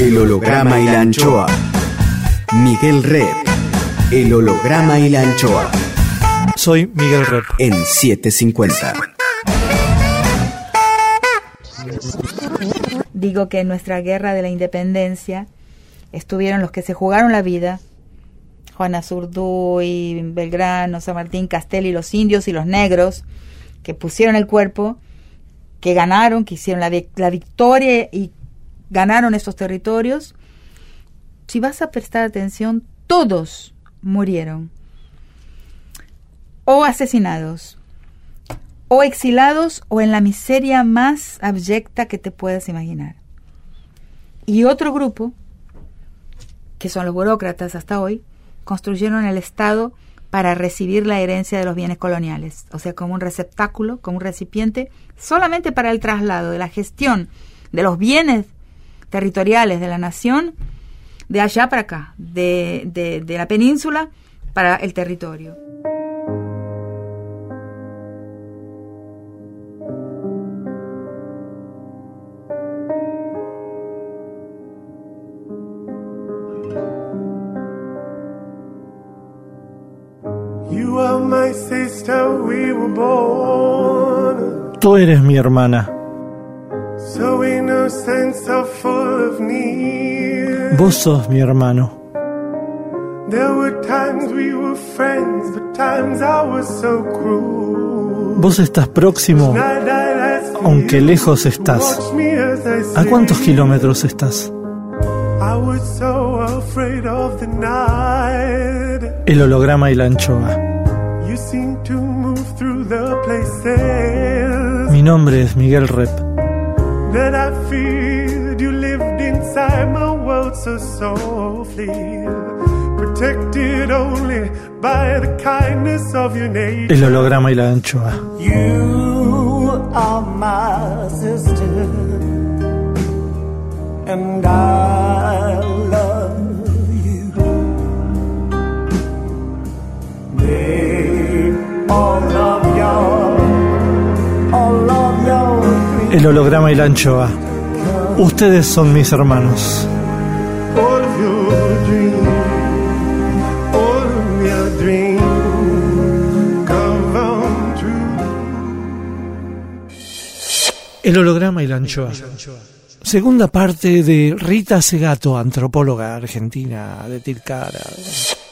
El holograma y la anchoa. Miguel Red. El holograma y la anchoa. Soy Miguel Rep. En 750. Digo que en nuestra guerra de la independencia estuvieron los que se jugaron la vida, Juana Zurduy, Belgrano, San Martín, Castel y los indios y los negros, que pusieron el cuerpo, que ganaron, que hicieron la, la victoria y ganaron estos territorios. Si vas a prestar atención, todos murieron o asesinados, o exilados, o en la miseria más abyecta que te puedas imaginar. Y otro grupo, que son los burócratas hasta hoy, construyeron el Estado para recibir la herencia de los bienes coloniales, o sea, como un receptáculo, como un recipiente, solamente para el traslado de la gestión de los bienes territoriales de la nación, de allá para acá, de, de, de la península para el territorio. Tú eres mi hermana. Vos sos mi hermano. Vos estás próximo, aunque lejos estás. ¿A cuántos kilómetros estás? El holograma y la anchoa. Mi nombre es Miguel Rep. that I feared you lived inside my world so softly. Protected only by the kindness of your nature. El holograma y la anchoa. You are my sister, and I. El holograma y la anchoa. Ustedes son mis hermanos. El holograma y la anchoa. Segunda parte de Rita Segato, antropóloga argentina de Tilcara.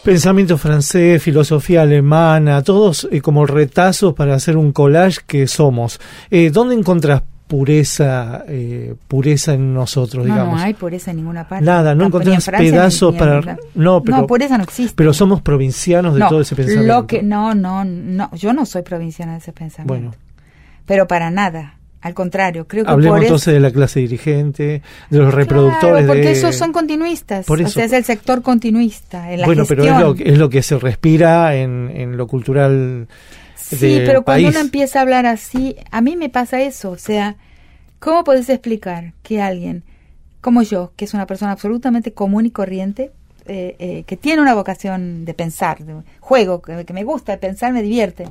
Pensamiento francés, filosofía alemana, todos eh, como retazos para hacer un collage que somos. Eh, ¿Dónde encontrás pureza eh, pureza en nosotros, no, digamos? No, hay pureza en ninguna parte. Nada, no encontrás pedazos para... No, pero, no, pureza no existe. Pero somos provincianos de todo ese pensamiento. Lo que, no, no, no, yo no soy provinciana de ese pensamiento. Bueno. Pero para nada. Al contrario, creo que Hablemos entonces de la clase dirigente, de los reproductores. Claro, porque esos son continuistas. Por eso. O sea, es el sector continuista. En la bueno, gestión. pero es lo, es lo, que se respira en, en lo cultural. Sí, pero cuando uno empieza a hablar así, a mí me pasa eso. O sea, ¿cómo puedes explicar que alguien como yo, que es una persona absolutamente común y corriente, eh, eh, que tiene una vocación de pensar, de juego, que, que me gusta pensar, me divierte,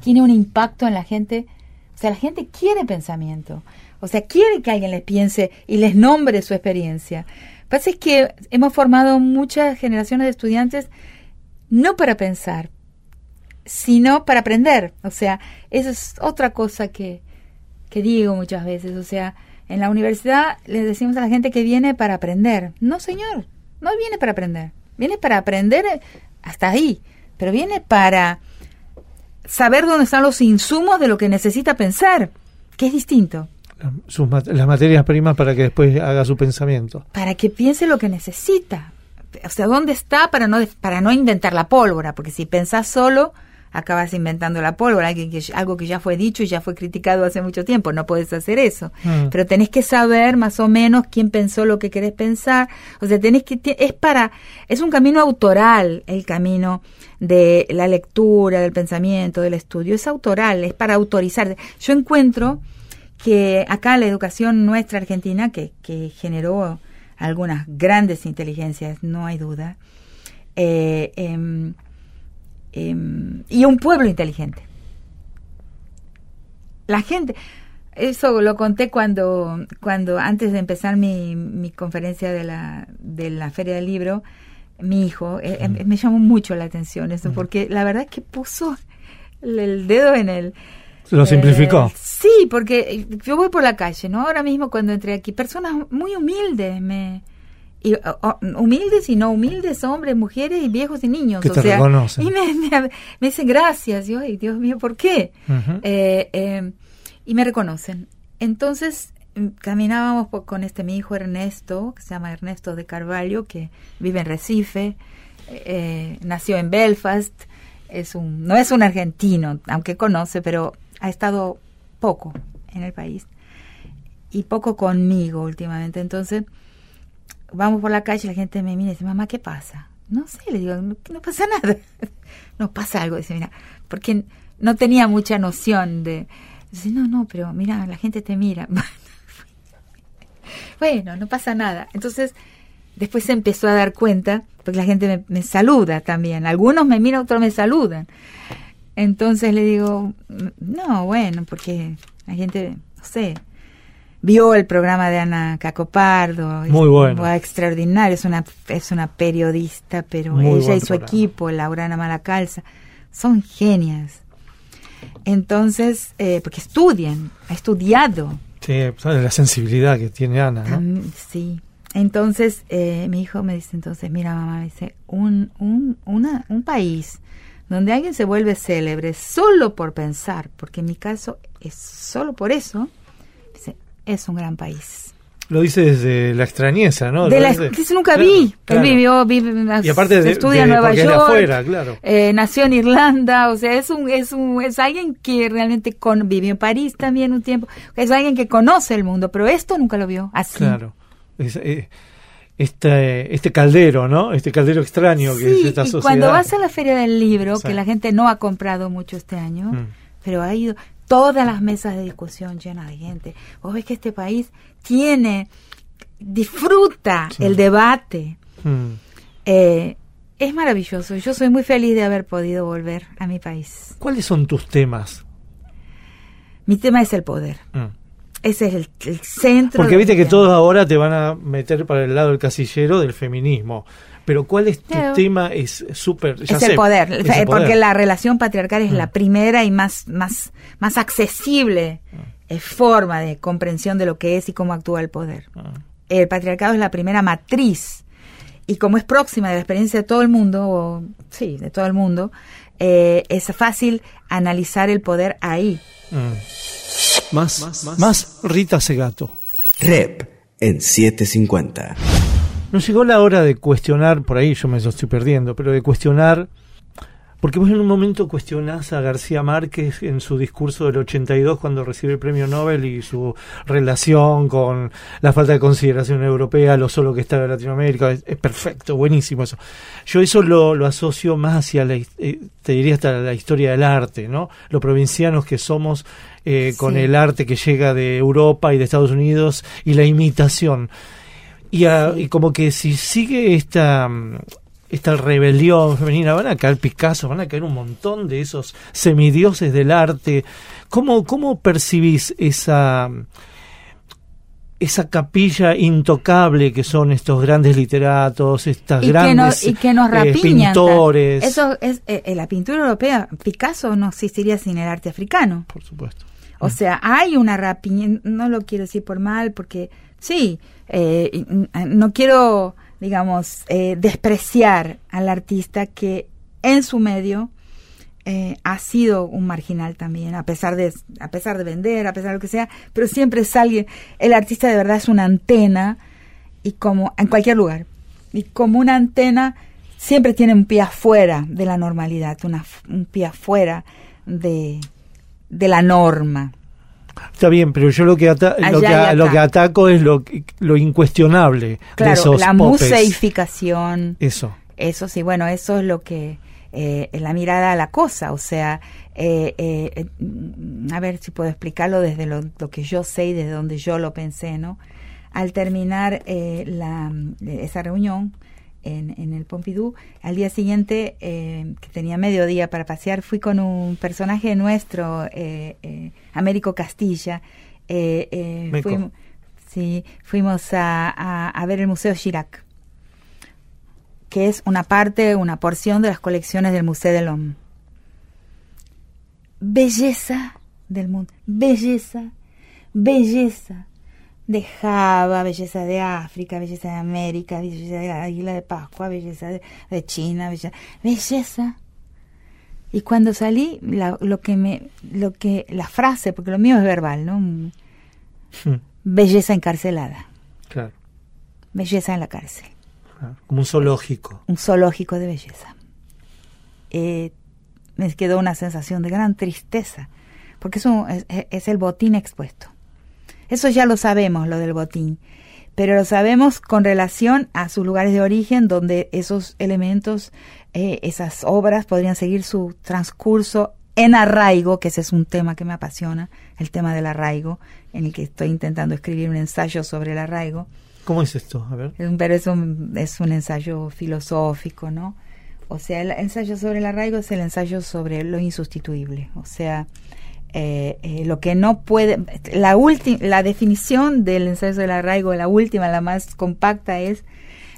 tiene un impacto en la gente. O sea, la gente quiere pensamiento. O sea, quiere que alguien les piense y les nombre su experiencia. Lo que pasa es que hemos formado muchas generaciones de estudiantes no para pensar, sino para aprender. O sea, eso es otra cosa que, que digo muchas veces. O sea, en la universidad les decimos a la gente que viene para aprender. No, señor, no viene para aprender. Viene para aprender hasta ahí, pero viene para saber dónde están los insumos de lo que necesita pensar, que es distinto. Sus, las materias primas para que después haga su pensamiento. Para que piense lo que necesita. O sea, ¿dónde está para no, para no inventar la pólvora? Porque si pensás solo, acabas inventando la pólvora, algo que ya fue dicho y ya fue criticado hace mucho tiempo, no puedes hacer eso. Mm. Pero tenés que saber más o menos quién pensó lo que querés pensar, o sea, tenés que es para es un camino autoral el camino de la lectura, del pensamiento, del estudio, es autoral, es para autorizar. Yo encuentro que acá la educación nuestra argentina que, que generó algunas grandes inteligencias, no hay duda. Eh, eh, eh, y un pueblo inteligente. La gente, Eso lo conté cuando, cuando antes de empezar mi, mi conferencia de la, de la Feria del Libro, mi hijo, eh, eh, me llamó mucho la atención eso, porque la verdad es que puso el dedo en el... Lo simplificó. Eh, sí, porque yo voy por la calle, ¿no? Ahora mismo cuando entré aquí, personas muy humildes me... Y, humildes y no humildes, hombres, mujeres y viejos y niños. Que te reconocen. Y me, me, dicen gracias. Yo, ay, Dios mío, ¿por qué? y me reconocen. Entonces, mm, caminábamos con este mi hijo Ernesto, que se llama Ernesto de Carvalho, que vive en Recife, eh, nació en Belfast, es un, no es un argentino, aunque conoce, pero ha estado poco en el país y poco conmigo últimamente. Entonces, vamos por la calle, la gente me mira y dice, mamá, ¿qué pasa? No sé, le digo, no, no pasa nada. no pasa algo, dice, mira, porque no tenía mucha noción de, Dice, no, no, pero mira, la gente te mira. bueno, no pasa nada. Entonces, después se empezó a dar cuenta, porque la gente me, saluda también. Algunos me miran, otros me saludan. Entonces le digo, no, bueno, porque la gente, no sé, vio el programa de Ana Cacopardo. Muy bueno. extraordinario, es una, es una periodista, pero ella y su equipo, Laurana Malacalza, son genias. Entonces, eh, porque estudian, ha estudiado. Sí, la sensibilidad que tiene Ana, sí. Entonces, eh, mi hijo me dice entonces, mira mamá, dice, un, un, una, un país donde alguien se vuelve célebre solo por pensar, porque en mi caso es solo por eso, dice, es un gran país. Lo dice desde la extrañeza, ¿no? De la, que nunca vi. Él vivió, vive, y aparte de, estudia en Nueva York. claro. Eh, nació en Irlanda, o sea, es un, es un, es alguien que realmente con, vivió en París también un tiempo. Es alguien que conoce el mundo, pero esto nunca lo vio así. Claro. Eh, este, este caldero, ¿no? Este caldero extraño que es esta sociedad. Cuando vas a la feria del libro, que la gente no ha comprado mucho este año, mm. pero ha ido todas las mesas de discusión llenas de gente. Vos ves que este país tiene, disfruta el debate. Hmm. Eh, es maravilloso. Yo soy muy feliz de haber podido volver a mi país. ¿Cuáles son tus temas? Mi tema es el poder. Hmm. Ese es el, centro. Porque viste que todos ahora te van a meter para el lado del casillero del feminismo. Pero ¿cuál es tu tema? Es súper... Es, el poder, porque la relación patriarcal es la hmm. primera y más, más, más accesible es forma de comprensión de lo que es y cómo actúa el poder. Ah. El patriarcado es la primera matriz y como es próxima de la experiencia de todo el mundo, o, sí, de todo el mundo, eh, es fácil analizar el poder ahí. Más, más, más, Rita Segato. Rep en 750. Nos llegó la hora de cuestionar, por ahí yo me estoy perdiendo, pero de cuestionar porque vos en un momento cuestionás a García Márquez en su discurso del 82 cuando recibe el premio Nobel y su relación con la falta de consideración europea, lo solo que está en Latinoamérica. Es, perfecto, buenísimo eso. Yo eso lo, lo asocio más hacia, la, eh, te diría hasta la historia del arte, ¿no? Los provincianos que somos eh, con el arte que llega de Europa y de Estados Unidos y la imitación. Y, y, como que si sigue esta, esta rebelión femenina, van a caer Picasso, van a caer un montón de esos semidioses del arte. ¿Cómo, cómo percibís esa, esa capilla intocable que son estos grandes literatos, estas grandes y que nos eh, pintores? Eso es eh, la pintura europea. Picasso no existiría sin el arte africano. Por supuesto. O sea, hay una rapiña, no lo quiero decir por mal, porque sí, eh, no quiero digamos, eh, despreciar al artista que en su medio eh, ha sido un marginal también, a pesar de a pesar de vender, a pesar de lo que sea, pero siempre es alguien, el artista de verdad es una antena y como en cualquier lugar y como una antena siempre tiene un pie afuera de la normalidad, una, un pie afuera de, de la norma. Está bien, pero yo lo que, lo, que lo, que ataco es lo, lo incuestionable claro, de esos la museificación. Eso. Eso sí, bueno, eso es lo que eh, la mirada a la cosa, o sea, eh, eh, a ver si puedo explicarlo desde lo, lo, que yo sé y desde donde yo lo pensé, ¿no? Al terminar eh, la, esa reunión, en, el Pompidou. Al día siguiente, eh, que tenía medio día para pasear, fui con un personaje nuestro, eh, eh, Américo Castilla, fuimos, sí, fuimos a, a, ver el Museo Chirac, que es una parte, una porción de las colecciones del Museo del Hombre. Belleza del mundo, belleza, belleza de Java, belleza de África, belleza de América, belleza de la Águila de Pascua, belleza de, China, belleza, belleza. Y cuando salí, lo que me, lo que, la frase, porque lo mío es verbal, ¿no? Hmm. Belleza encarcelada. Claro. Belleza en la cárcel. como un zoológico. Un zoológico de belleza. Eh, me quedó una sensación de gran tristeza, porque eso es el botín expuesto. Eso ya lo sabemos, lo del botín, pero lo sabemos con relación a sus lugares de origen, donde esos elementos, eh, esas obras podrían seguir su transcurso en arraigo, que ese es un tema que me apasiona, el tema del arraigo, en el que estoy intentando escribir un ensayo sobre el arraigo. ¿Cómo es esto? A ver. Pero es un, es un ensayo filosófico, ¿no? O sea, el ensayo sobre el arraigo es el ensayo sobre lo insustituible. O sea, eh, eh, lo que no puede, la, la definición del ensayo del arraigo, la última, la más compacta, es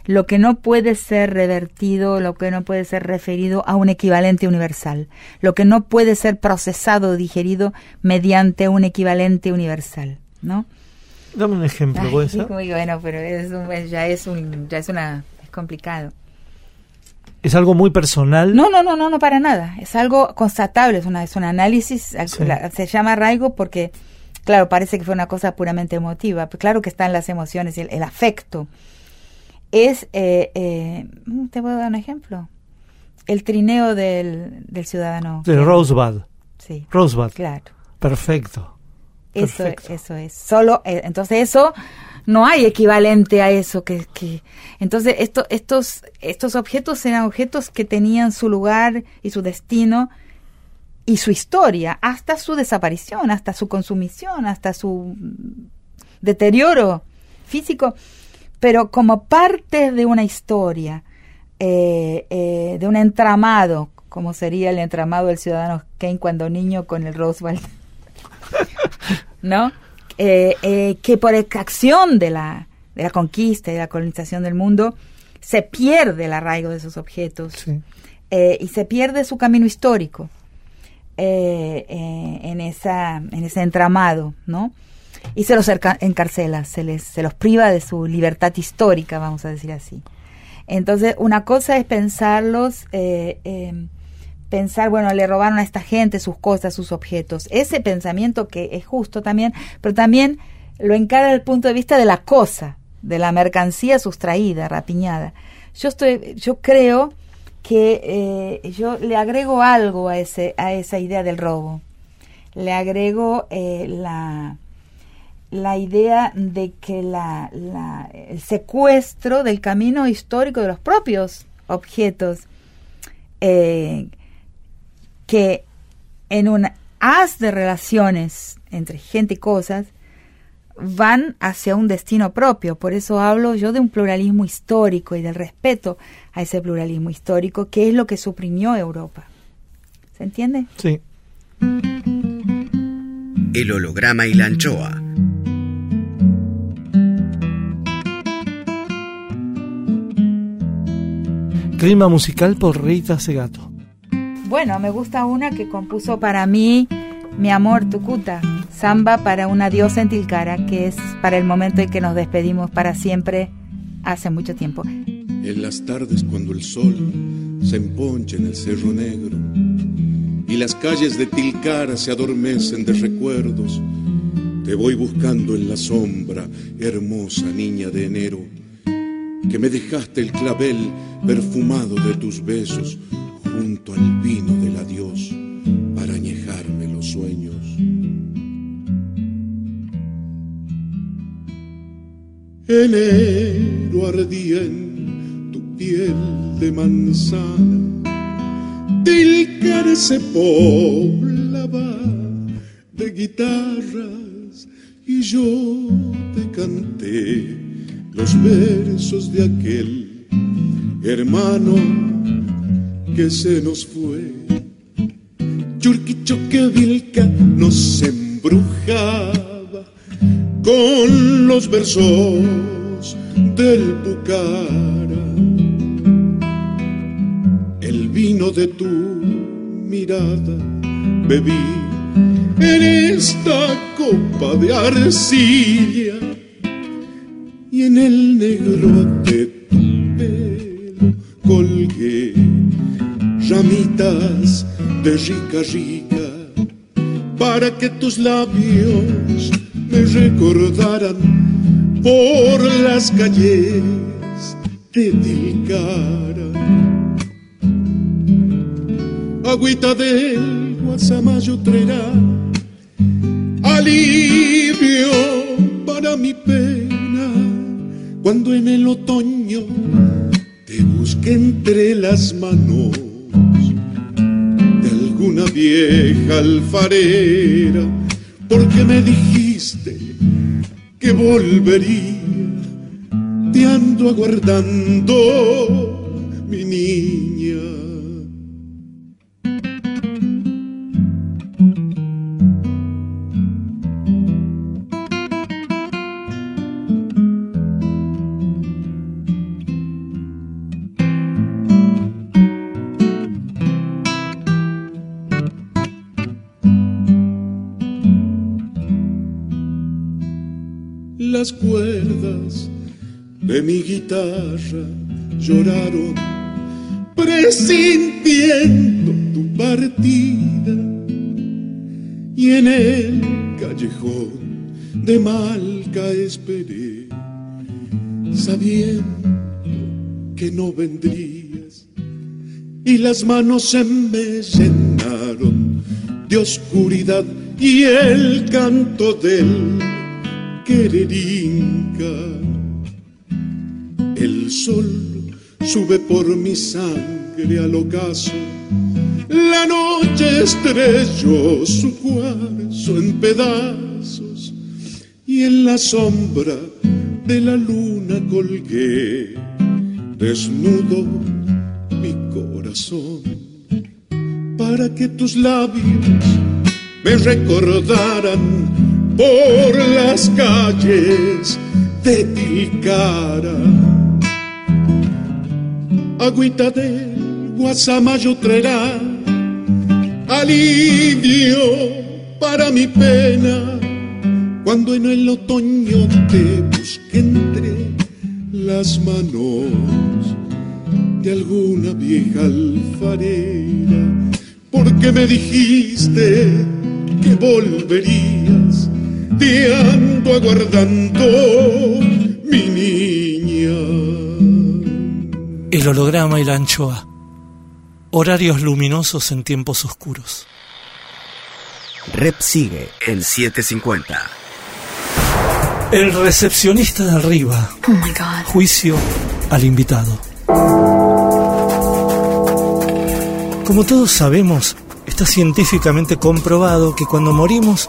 lo que no puede ser revertido, lo que no puede ser referido a un equivalente universal, lo que no puede ser procesado o digerido mediante un equivalente universal, ¿no? Dame un ejemplo, ¿puede ser? bueno, pero es ya es un, ya es una, es complicado. ¿Es algo muy personal? No, no, no, no, no para nada. Es algo constatable, es, una, es un análisis. se llama arraigo porque, claro, parece que fue una cosa puramente emotiva. Pero claro que están las emociones, el, el afecto. Es, eh, eh, te puedo dar un ejemplo. El trineo del, del ciudadano. De Rosebud. Sí. Rosebud. Claro. Perfecto. Eso, eso es. Solo, eh, entonces eso no hay equivalente a eso que, que entonces esto, estos estos objetos eran objetos que tenían su lugar y su destino y su historia hasta su desaparición hasta su consumición hasta su deterioro físico pero como parte de una historia eh, eh, de un entramado como sería el entramado del ciudadano Kane cuando niño con el Roosevelt ¿no? Eh, eh, que por extracción de la, de la conquista y de la colonización del mundo se pierde el arraigo de esos objetos eh, y se pierde su camino histórico en, esa, en ese entramado, ¿no? Y se los encarcela, se, les, se los priva de su libertad histórica, vamos a decir así. Entonces, una cosa es pensarlos em, pensar, bueno, le robaron a esta gente sus cosas, sus objetos. Ese pensamiento que es justo también, pero también lo encara desde el punto de vista de la cosa, de la mercancía sustraída, rapiñada. Yo estoy, yo creo que eh, yo le agrego algo a ese, a esa idea del robo. Le agrego eh, la, la idea de que la, el secuestro del camino histórico de los propios objetos eh, que en un haz de relaciones entre gente y cosas van hacia un destino propio. Por eso hablo yo de un pluralismo histórico y del respeto a ese pluralismo histórico, que es lo que suprimió Europa. ¿Se entiende? Sí. El holograma y la anchoa. Clima musical por Rita Segato. Bueno, me gusta una que compuso para mí mi amor Tucuta, samba para una diosa en Tilcara, que es para el momento en que nos despedimos para siempre hace mucho tiempo. En las tardes cuando el sol se emponcha en el cerro negro y las calles de Tilcara se adormecen de recuerdos, te voy buscando en la sombra, hermosa niña de enero, que me dejaste el clavel perfumado de tus besos junto al vino del adiós para añejarme los sueños. Enero ardía en tu piel de manzana, Tilcar se poblaba de guitarras y yo te canté los versos de aquel hermano que se nos fue. Churquichoque Vilca nos embrujaba son los versos del Pucara. El vino de tu mirada bebí en esta copa de arcilla y en el negro de de rica rica para que tus labios me recordaran por las calles de Tilcara. Agüita del Guasamayo traerá alivio para mi pena cuando en el otoño te busque entre las manos alguna vieja alfarera porque me dijiste que volvería, te ando aguardando, mi niña. Las cuerdas de mi guitarra lloraron presintiendo tu partida. Y en el callejón de Malca esperé sabiendo que no vendrías. Y las manos se me llenaron de oscuridad y el canto del quererinca. El sol sube por mi sangre al ocaso. La noche estrelló su cuarzo en pedazos y en la sombra de la luna colgué desnudo mi corazón para que tus labios me recordaran por las calles de Tilcara. Agüita del Guasamayo traerá alivio para mi pena cuando en el otoño te busque entre las manos de alguna vieja alfarera porque me dijiste que volverías, te ando aguardando, mi niña. El holograma y la anchoa. Horarios luminosos en tiempos oscuros. Rep sigue en 750. El recepcionista de arriba. Oh my God. Juicio al invitado. Como todos sabemos, está científicamente comprobado que cuando morimos,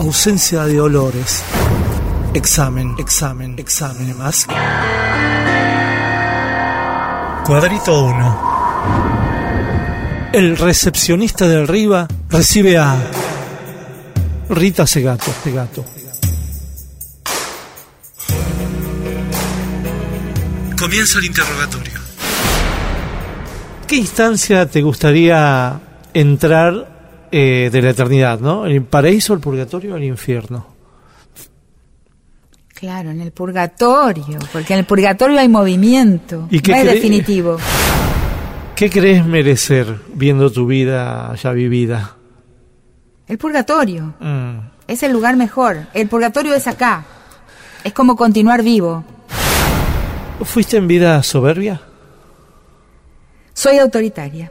ausencia de olores. Examen, examen, examen más. Cuadrito 1. El recepcionista de arriba recibe a Rita Segato. Segato. Comienza el interrogatorio. ¿Qué instancia te gustaría entrar eh, de la eternidad, no? ¿El paraíso, el purgatorio o el infierno? Claro, en el purgatorio, porque en el purgatorio hay movimiento, ¿Y qué no es definitivo. ¿Qué crees merecer viendo tu vida ya vivida? El purgatorio Mm. es el lugar mejor. El purgatorio es acá. Es como continuar vivo. ¿Fuiste en vida soberbia? Soy autoritaria,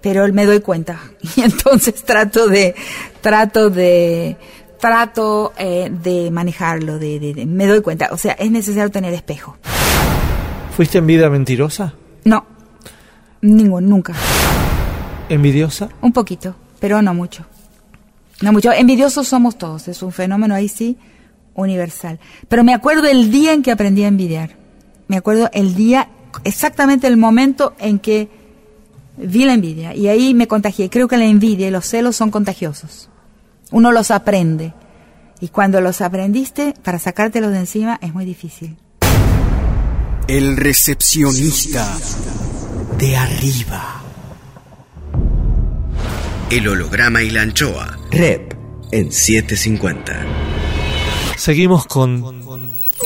pero me doy cuenta y entonces trato de trato de trato eh, de manejarlo, de, de- de- me doy cuenta. O sea, es necesario tener espejo. ¿Fuiste en vida mentirosa? No, ningún, nunca. ¿Envidiosa? Un poquito, pero no mucho. No mucho. Envidiosos somos todos, es un fenómeno ahí sí universal. Pero me acuerdo el día en que aprendí a envidiar. Me acuerdo el día, exactamente el momento en que vi la envidia. Y ahí me contagié. Creo que la envidia y los celos son contagiosos. Uno los aprende. Y cuando los aprendiste, para sacártelos de encima es muy difícil. El recepcionista de arriba. El holograma y la anchoa. Rep en 750. Seguimos con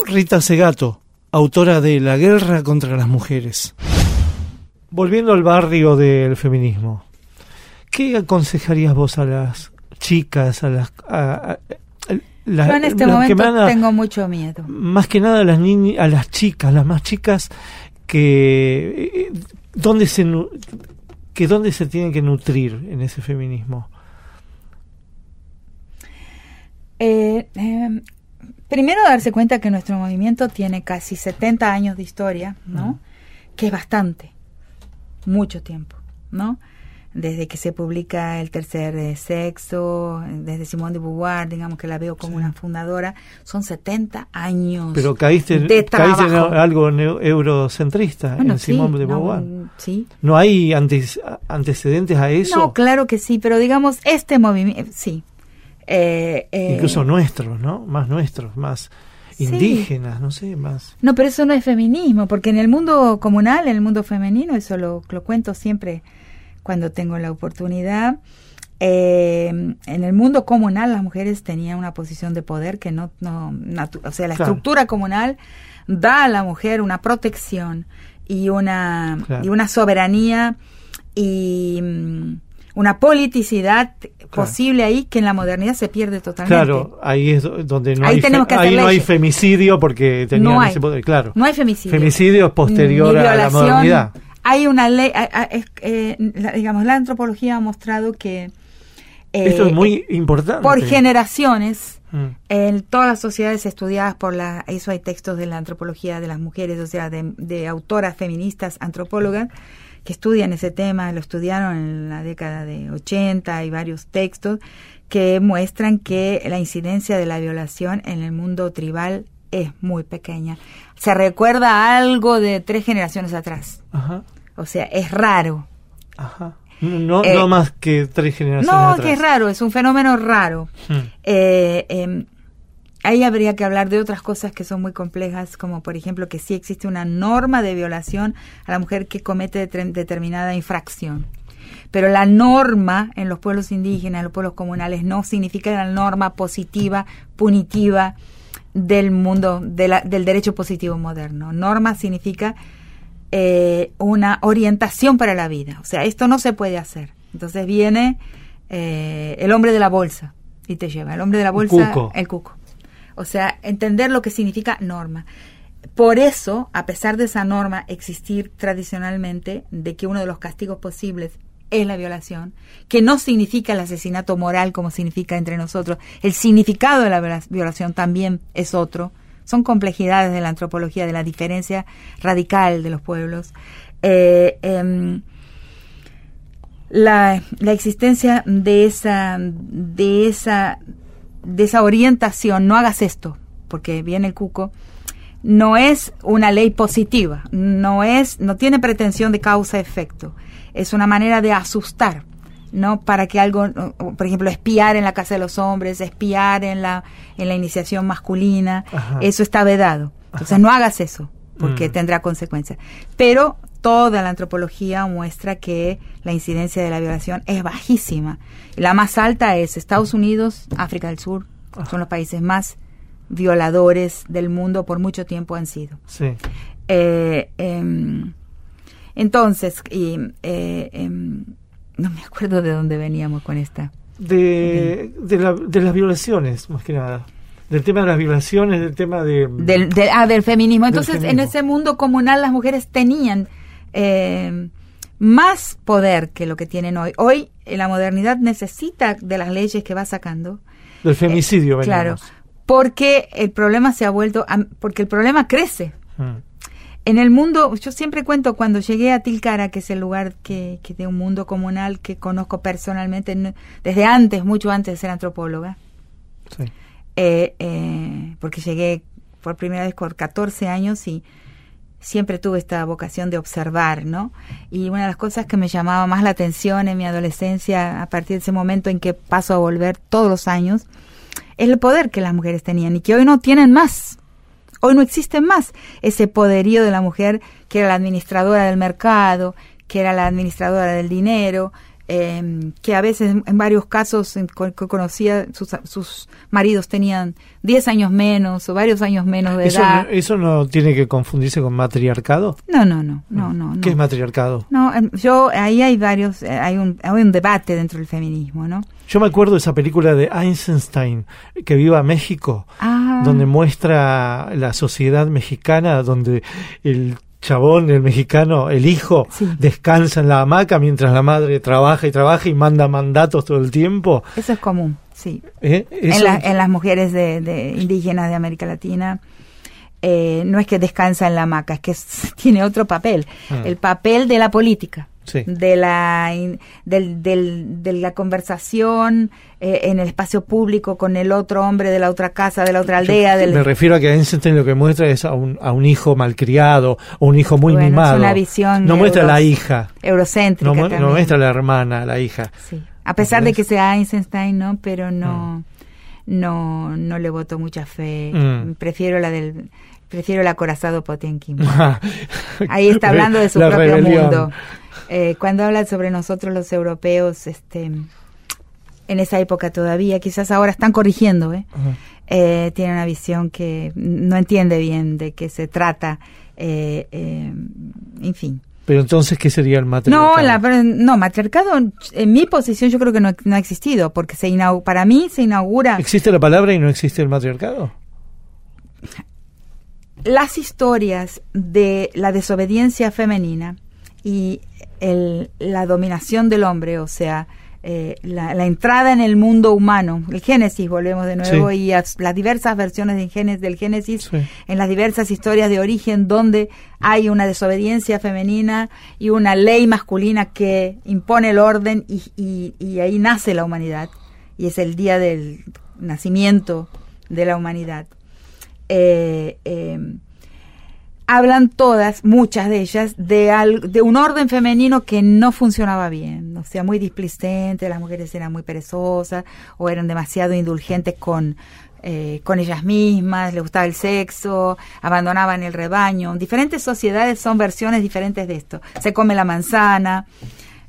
Rita Segato, autora de La guerra contra las mujeres. Volviendo al barrio del feminismo, ¿qué aconsejarías vos a las chicas, a las... a- a- la- Yo en este momento van a- tengo mucho miedo. más que nada a las niñas, a las chicas, las más chicas que eh, dónde se que dónde se tienen que nutrir en ese feminismo. Eh, eh, primero darse cuenta que nuestro movimiento tiene casi 70 años de historia, ¿no? Que es bastante, mucho tiempo, ¿no? Desde que se publica El tercer eh, sexo, desde Simone de Beauvoir, digamos que la veo como una fundadora, son 70 años Pero caíste, de caíste en algo eurocentrista Bueno, en sí, Simone de no, Beauvoir. mm, sí. ¿No hay antes, antecedentes a eso? No, claro que sí, pero digamos, este movimiento, sí. Eh, eh, Incluso nuestros, ¿no? Más nuestros, más Sí. indígenas, no sé, más... No, pero eso no es feminismo, porque en el mundo comunal, en el mundo femenino, eso lo, lo cuento siempre cuando tengo la oportunidad. eh, en el mundo comunal las mujeres tenían una posición de poder que no, no o sea, la Claro. estructura comunal da a la mujer una protección y una, Claro. y una soberanía y una politicidad posible ahí que en la modernidad se pierde totalmente. Claro, ahí es do- donde no Ahí hay, fe- ahí no hay femicidio porque tenían No hay. ese poder, claro. No hay femicidio. Femicidio es posterior a la modernidad. Hay una ley, eh, digamos, la antropología ha mostrado que eh, Esto es muy importante. por generaciones Mm. en todas las sociedades estudiadas por la, eso hay textos de la antropología de las mujeres, o sea, de, de autoras feministas antropólogas que estudian ese tema, lo estudiaron en la década de 80, hay varios textos que muestran que la incidencia de la violación en el mundo tribal es muy pequeña. Se recuerda algo de tres generaciones atrás. Ajá, O sea, es raro. ajá. No, Eh, no más que tres generaciones No, atrás. que es raro, es un fenómeno raro. Mm. Eh, eh, ahí habría que hablar de otras cosas que son muy complejas, como por ejemplo que sí existe una norma de violación a la mujer que comete deter- determinada infracción. Pero la norma en los pueblos indígenas, en los pueblos comunales, no significa la norma positiva, punitiva del mundo, de la- del derecho positivo moderno. Norma significa eh, una orientación para la vida. O sea, esto no se puede hacer. Entonces viene eh, el hombre de la bolsa y te lleva. El hombre de la bolsa, cuco. el cuco. O sea, entender lo que significa norma. Por eso, a pesar de esa norma existir tradicionalmente de que uno de los castigos posibles es la violación, que no significa el asesinato moral como significa entre nosotros, el significado de la viola- violación también es otro, son complejidades de la antropología, de la diferencia radical de los pueblos. Eh, em, la, la existencia de esa, de esa, de esa orientación, no hagas esto, porque viene el cuco, no es una ley positiva, no es, no tiene pretensión de causa-efecto, es una manera de asustar, ¿no? Para que algo, por ejemplo, espiar en la casa de los hombres, espiar en la, en la iniciación masculina, Ajá. eso está vedado. Entonces Ajá. no hagas eso, porque Mm. tendrá consecuencias. Pero toda la antropología muestra que la incidencia de la violación es bajísima. La más alta es Estados Unidos, África del Sur, son los países más violadores del mundo por mucho tiempo han sido. Sí. Eh, em, entonces, y, eh, em, no me acuerdo de dónde veníamos con esta. De, de, la- de las violaciones, más que nada. Del tema de las violaciones, del tema de... Del, del- ah, del feminismo. Del Entonces, feminismo. en ese mundo comunal las mujeres tenían eh, más poder que lo que tienen hoy. Hoy eh, la modernidad necesita de las leyes que va sacando Del femicidio, eh, Claro, porque el problema se ha vuelto, porque el problema crece. Mm. En el mundo, yo siempre cuento cuando llegué a Tilcara, que es el lugar que, que de un mundo comunal que conozco personalmente desde antes, mucho antes de ser antropóloga. Sí. Eh, eh, porque llegué por primera vez con 14 años y siempre tuve esta vocación de observar, ¿no? Y una de las cosas que me llamaba más la atención en mi adolescencia, a partir de ese momento en que paso a volver todos los años, es el poder que las mujeres tenían y que hoy no tienen más. Hoy no existe más ese poderío de la mujer que era la administradora del mercado, que era la administradora del dinero, eh, que a veces en varios casos que conocía sus, maridos tenían 10 años menos o varios años menos de edad. ¿Eso no tiene que confundirse con matriarcado? No, no, no, no, no. ¿Qué es matriarcado? No, em, yo ahí hay varios, eh, hay un, hay un debate dentro del feminismo, ¿no? Yo me acuerdo de esa película de Einstein, que viva México, ah. donde muestra la sociedad mexicana, donde el chabón, el mexicano, el hijo, descansa en la hamaca mientras la madre trabaja y trabaja y manda mandatos todo el tiempo. Eso es común, sí. ¿Eh? En, las mujeres de, indígenas de América Latina. Eh, no es que descansa en la hamaca, es que tiene otro papel, ah. el papel de la política de, la, del, del, de la conversación eh, en el espacio público con el otro hombre de la otra casa, de la otra aldea. Me refiero a que Einstein lo que muestra es a un, a un hijo malcriado o un hijo muy mimado. una visión no muestra la hija. Eurocéntrica. No, no, muestra la hermana, la hija. Sí. A pesar de que sea Einstein, ¿no? Pero no, mm. no, no le voto mucha fe. Mm. Prefiero la del prefiero el acorazado Potenkin. Ahí está hablando de su propio mundo. Eh, cuando habla sobre nosotros los europeos, este, en esa época todavía, quizás ahora están corrigiendo, ¿eh? eh tiene una visión que no entiende bien de qué se trata, eh, en fin. Pero entonces, ¿qué sería el matriarcado? No, no, matriarcado, en mi posición yo creo que no, no ha existido, porque se para mí se inaugura... ¿Existe la palabra y no existe el matriarcado? Las historias de la desobediencia femenina y la dominación del hombre, o sea, eh, la, entrada en el mundo humano, el Génesis, volvemos de nuevo, y las diversas versiones del Génesis, del Génesis en las diversas historias de origen donde hay una desobediencia femenina y una ley masculina que impone el orden y, y ahí nace la humanidad. Y es el día del nacimiento de la humanidad. Eh, eh, hablan todas, muchas de ellas, de, de un orden femenino que no funcionaba bien, o sea, muy displicente, las mujeres eran muy perezosas o eran demasiado indulgentes con, eh, con ellas mismas, les gustaba el sexo, abandonaban el rebaño. Diferentes sociedades son versiones diferentes de esto. Se come la manzana,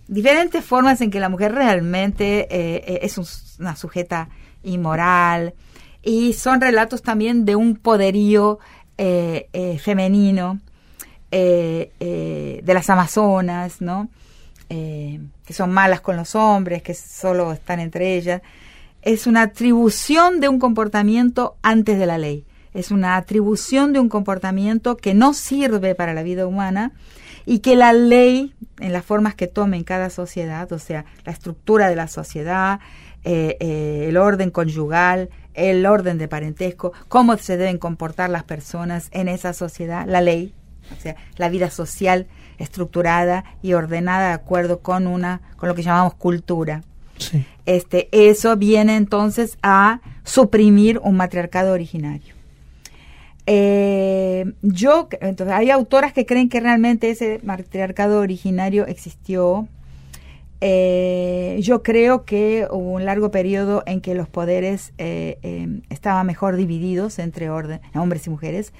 diferentes formas en que la mujer realmente eh, eh, es una sujeta inmoral. Y son relatos también de un poderío eh, eh, femenino eh, de las Amazonas, ¿no? que son malas con los hombres, que solo están entre ellas. Es una atribución de un comportamiento antes de la ley. Es una atribución de un comportamiento que no sirve para la vida humana y que la ley, en las formas que tome en cada sociedad, o sea, la estructura de la sociedad, el orden conyugal, el orden de parentesco, cómo se deben comportar las personas en esa sociedad, la ley, o sea, la vida social estructurada y ordenada de acuerdo con una con lo que llamamos cultura. Este, eso viene entonces a suprimir un matriarcado originario. Eh, yo, entonces, hay autoras que creen que realmente ese matriarcado originario existió, eh, yo creo que hubo un largo periodo en que los poderes eh, eh, estaban mejor divididos entre orden, hombres y mujeres.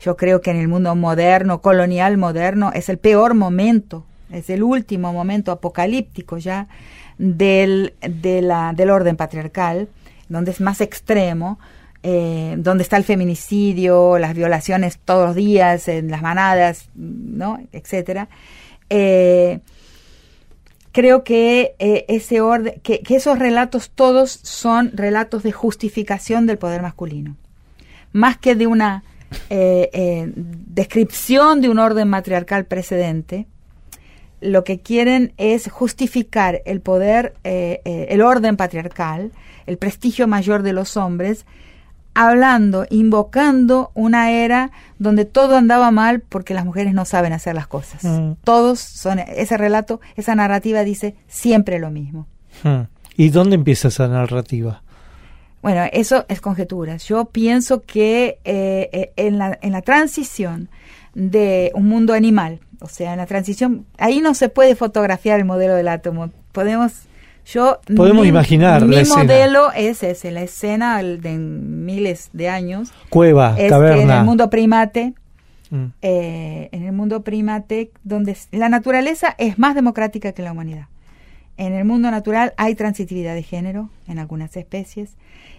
Yo creo que en el mundo moderno, colonial moderno, es el peor momento, es el último momento apocalíptico ya del, del orden patriarcal, donde es más extremo, donde está el feminicidio, las violaciones todos los días en las manadas, ¿no? etcétera creo que eh, ese orden, que, esos relatos todos son relatos de justificación del poder masculino, más que de una eh, eh, descripción de un orden matriarcal precedente. Lo que quieren es justificar el poder, el orden patriarcal, el prestigio mayor de los hombres, hablando, invocando una era donde todo andaba mal porque las mujeres no saben hacer las cosas. Mm. Todos son, ese relato, esa narrativa dice siempre lo mismo. Hmm. ¿Y dónde empieza esa narrativa? Bueno, eso es conjetura. Yo pienso que eh, eh, en, la, en la transición de un mundo animal, o sea, en la transición, ahí no se puede fotografiar el modelo del átomo. Podemos, yo Podemos mi- imaginar Mi la escena. modelo es ese, la escena de miles de años. Cueva, es que en caverna. el mundo primate, Mm. eh, en el mundo primate, donde la naturaleza es más democrática que la humanidad. En el mundo natural hay transitividad de género en algunas especies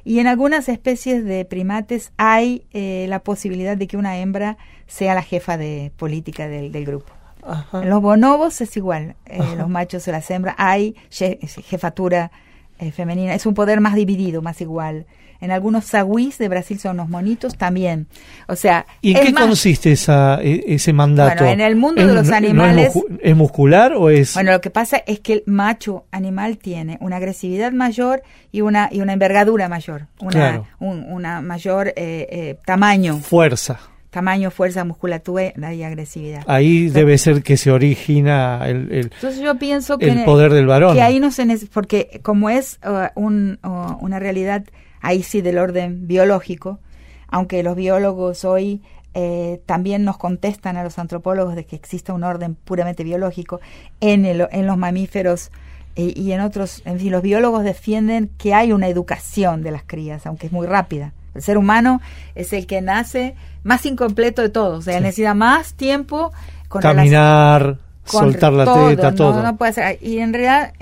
y en algunas especies de primates hay eh, la posibilidad de que una hembra sea la jefa de política del, del grupo. Ajá. En los bonobos es igual, eh, los machos y las hembras hay je- jefatura eh, femenina, es un poder más dividido, más igual. En algunos sagüís de Brasil son los monitos también. O sea, ¿Y en qué más- consiste esa, e- ese mandato? Bueno, en el mundo ¿Es- de los no- no es animales- muscu- ¿Es, muscular o es...? Bueno, lo que pasa es que el macho animal tiene una agresividad mayor y una y una envergadura mayor, una, Claro. un- una mayor eh, eh, tamaño, fuerza. Tamaño, fuerza, musculatura y agresividad. Ahí debe ser que se origina el... el- Entonces yo pienso que, El poder del varón. que ahí no se porque como es uh, un, uh, una realidad ahí sí del orden biológico, aunque los biólogos hoy eh, también nos contestan a los antropólogos de que exista un orden puramente biológico en, el, en los mamíferos eh, y en otros, en fin, los biólogos defienden que hay una educación de las crías, aunque es muy rápida. El ser humano es el que nace más incompleto de todos, o sea, necesita más tiempo con Caminar, con soltar la todo, teta, todo. No puede ser. Y en realidad,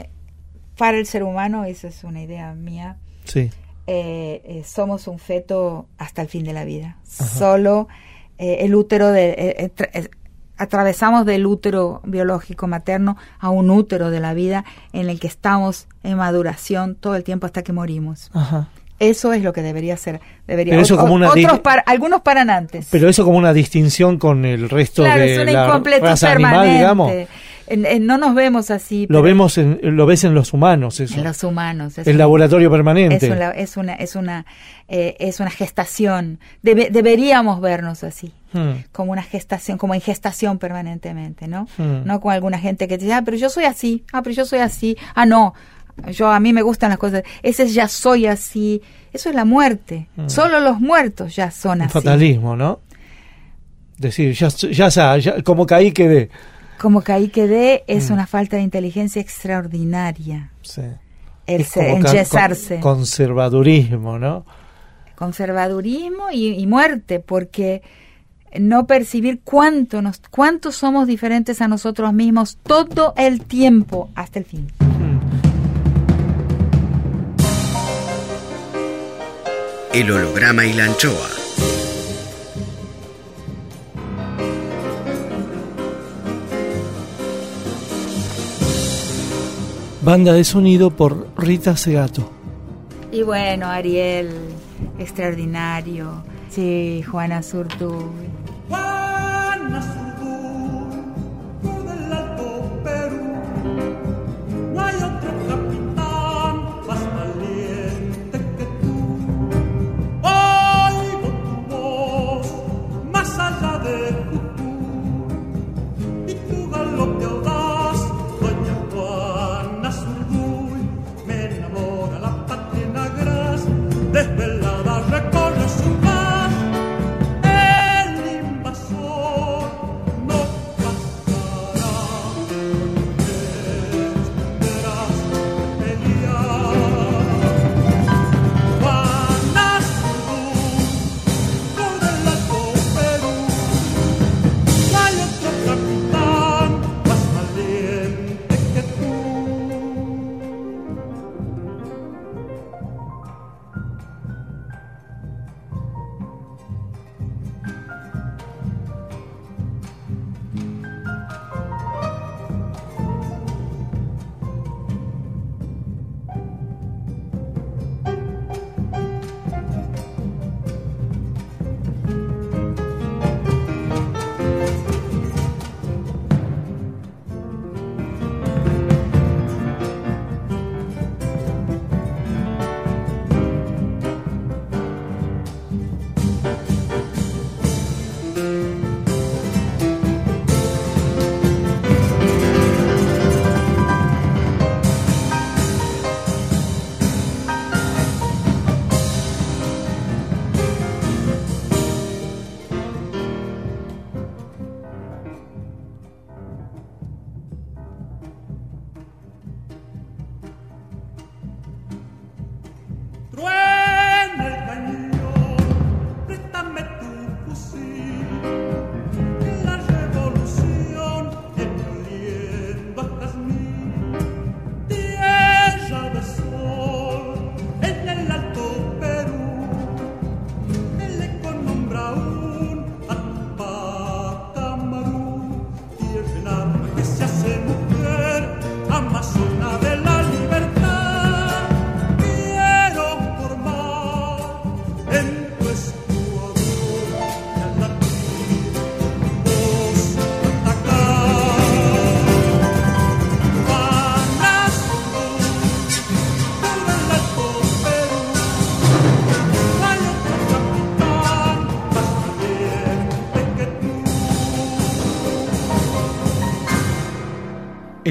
para el ser humano, esa es una idea mía, Sí. eh, eh, somos un feto hasta el fin de la vida. Solo eh, el útero de... tra- atravesamos del útero biológico materno a un útero de la vida en el que estamos en maduración todo el tiempo hasta que morimos. Ajá. Eso es lo que debería ser. Debería, Pero eso o- como una otros di- par- algunos paran antes. Pero eso como una distinción con el resto claro, de es una la raza permanente. animal, digamos. En- en- no nos vemos así. Lo vemos en, lo ves en los humanos, eso. en los humanos. es el un- laboratorio permanente. Es una, es una, es una, eh, es una gestación. Debe- deberíamos vernos así, Hmm. como una gestación, como en gestación permanentemente, ¿no? Hmm. No con alguna gente que dice, ah, pero yo soy así, ah, pero yo soy así, ah, no, yo a mí me gustan las cosas, ese es ya soy así, eso es la muerte. Solo los muertos ya son. Un así. fatalismo, ¿no? Decir, ya, ya, ya- como caí quedé. Como que ahí quedé, es una falta de inteligencia extraordinaria. Sí. El Es como enyesarse. con- conservadurismo, ¿no? conservadurismo y, y muerte, porque no percibir cuánto nos, cuánto somos diferentes a nosotros mismos todo el tiempo hasta el fin. El holograma y la anchoa. Banda de sonido por Rita Segato. Y bueno, Ariel, extraordinario. Sí, Juana Surtu.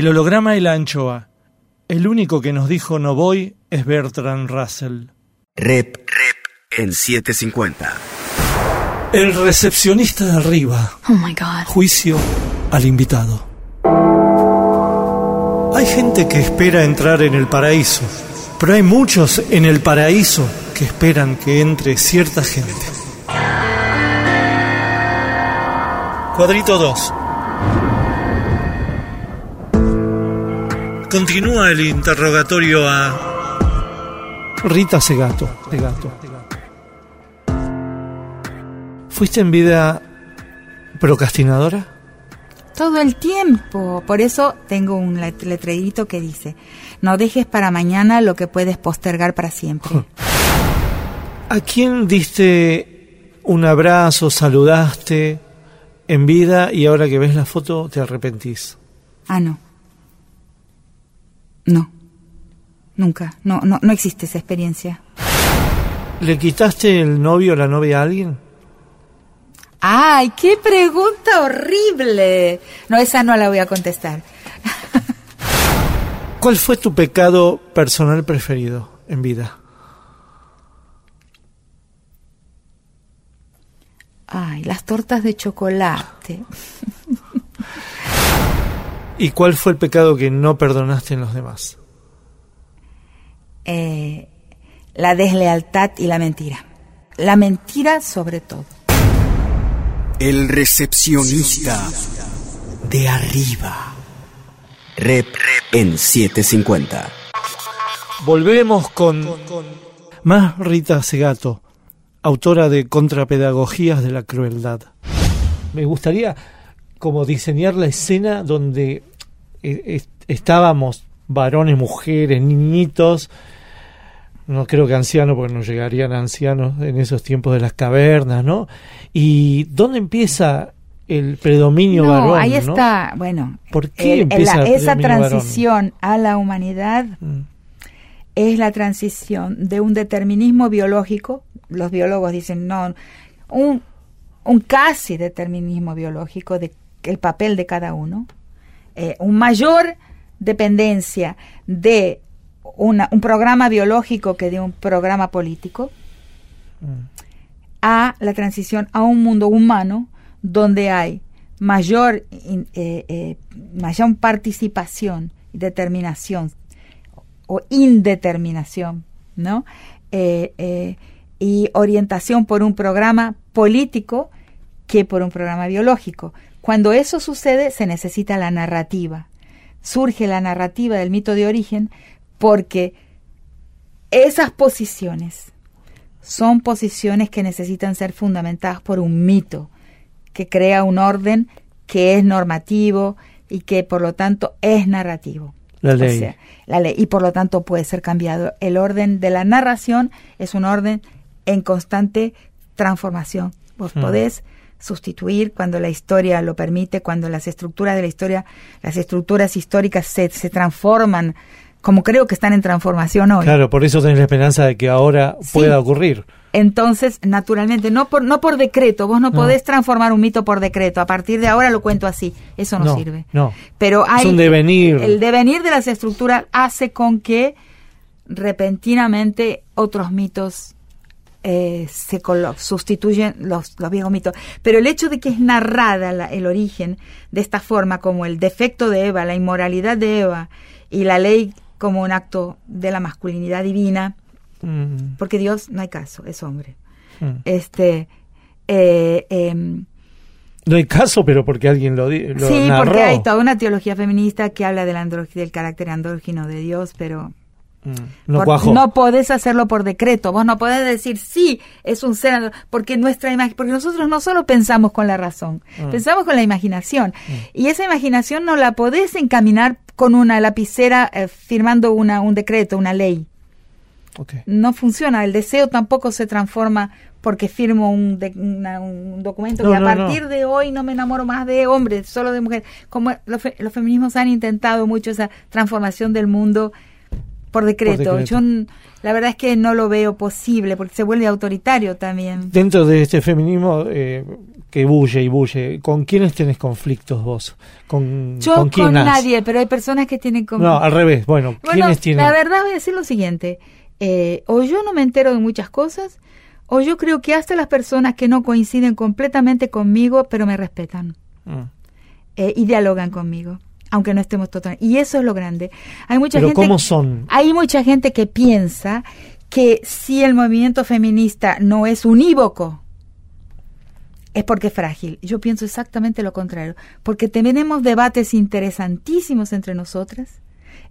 El holograma y la anchoa. El único que nos dijo no voy es Bertrand Russell. Rep, rep en 750. El recepcionista de arriba. Oh my God. Juicio al invitado. Hay gente que espera entrar en el paraíso, pero hay muchos en el paraíso que esperan que entre cierta gente. Cuadrito 2. Continúa el interrogatorio a Rita Segato. Segato. ¿Fuiste en vida procrastinadora? Todo el tiempo. Por eso tengo un let- letrerito que dice, no dejes para mañana lo que puedes postergar para siempre. ¿A quién diste un abrazo, saludaste en vida y ahora que ves la foto te arrepentís? Ah, no. No. Nunca. No, no, no existe esa experiencia. ¿Le quitaste el novio o la novia a alguien? ¡Ay, qué pregunta horrible! No, esa no la voy a contestar. ¿Cuál fue tu pecado personal preferido en vida? Ay, las tortas de chocolate. ¿Y cuál fue el pecado que no perdonaste en los demás? Eh, la deslealtad y la mentira. La mentira sobre todo. El recepcionista de arriba. Rep en 750. Volvemos con más Rita Segato, autora de Contrapedagogías de la Crueldad. Me gustaría como diseñar la escena donde eh, est- estábamos varones, mujeres, niñitos, no creo que ancianos, porque no llegarían ancianos en esos tiempos de las cavernas, ¿no? Y dónde empieza el predominio no, varón, ahí ¿no? está, bueno, ¿Por qué el- empieza la- esa varón? transición a la humanidad Mm. es la transición de un determinismo biológico, los biólogos dicen no, un, un casi determinismo biológico de el papel de cada uno, eh, un mayor dependencia de una- un programa biológico que de un programa político, a la transición a un mundo humano donde hay mayor, in- eh, eh, mayor participación y determinación o indeterminación, ¿no? Eh, y orientación por un programa político que por un programa biológico. Cuando eso sucede, se necesita la narrativa. Surge la narrativa del mito de origen porque esas posiciones son posiciones que necesitan ser fundamentadas por un mito que crea un orden que es normativo y que por lo tanto es narrativo. La O ley. sea, la ley. Y por lo tanto puede ser cambiado. El orden de la narración es un orden en constante transformación. Vos Mm. podés sustituir cuando la historia lo permite, cuando las estructuras de la historia, las estructuras históricas se, se transforman, como creo que están en transformación hoy. Claro, por eso tenés la esperanza de que ahora Sí. pueda ocurrir. Entonces, naturalmente, no por, no por decreto, vos no, No. podés transformar un mito por decreto. A partir de ahora lo cuento así. Eso no, No, sirve. no. Pero hay. un devenir. El devenir de las estructuras hace con que repentinamente otros mitos eh, se sustituyen los, los viejos mitos. Pero el hecho de que es narrada la- el origen de esta forma, como el defecto de Eva, la inmoralidad de Eva y la ley como un acto de la masculinidad divina, Mm, porque Dios no hay caso, es hombre. mm. Este, eh, em, No hay caso, pero porque alguien lo, lo sí, narró. porque hay toda una teología feminista que habla del, del carácter andrógino de Dios, pero No por- no podés hacerlo por decreto. Vos no podés decir sí, es un ser porque nuestra imagen, porque nosotros no solo pensamos con la razón, Mm. pensamos con la imaginación y esa imaginación no la podés encaminar con una lapicera eh, firmando una, un decreto, una ley. Ok. no funciona. El deseo tampoco se transforma porque firmo un, de- una- un documento No, que a no, partir no. de hoy no me enamoro más de hombres, solo de mujeres. Como los, fe- los feminismos han intentado mucho esa transformación del mundo Por decreto. decreto. Yo la verdad es que no lo veo posible porque se vuelve autoritario también. Dentro de este feminismo eh, que bulle y bulle, ¿con quiénes tenés conflictos vos? ¿Con, Yo con con, quién nadie, pero hay personas que tienen como... No, al revés. Bueno, Bueno, ¿quiénes tienen? la verdad voy a decir lo siguiente. eh, o yo no me entero de muchas cosas, o yo creo que hasta las personas que no coinciden completamente conmigo, pero me respetan Mm. eh, y dialogan conmigo, aunque no estemos totalmente. Y eso es lo grande. Hay mucha Pero gente. ¿cómo son? Hay mucha gente que piensa que si el movimiento feminista no es unívoco, es porque es frágil. Yo pienso exactamente lo contrario, porque tenemos debates interesantísimos entre nosotras,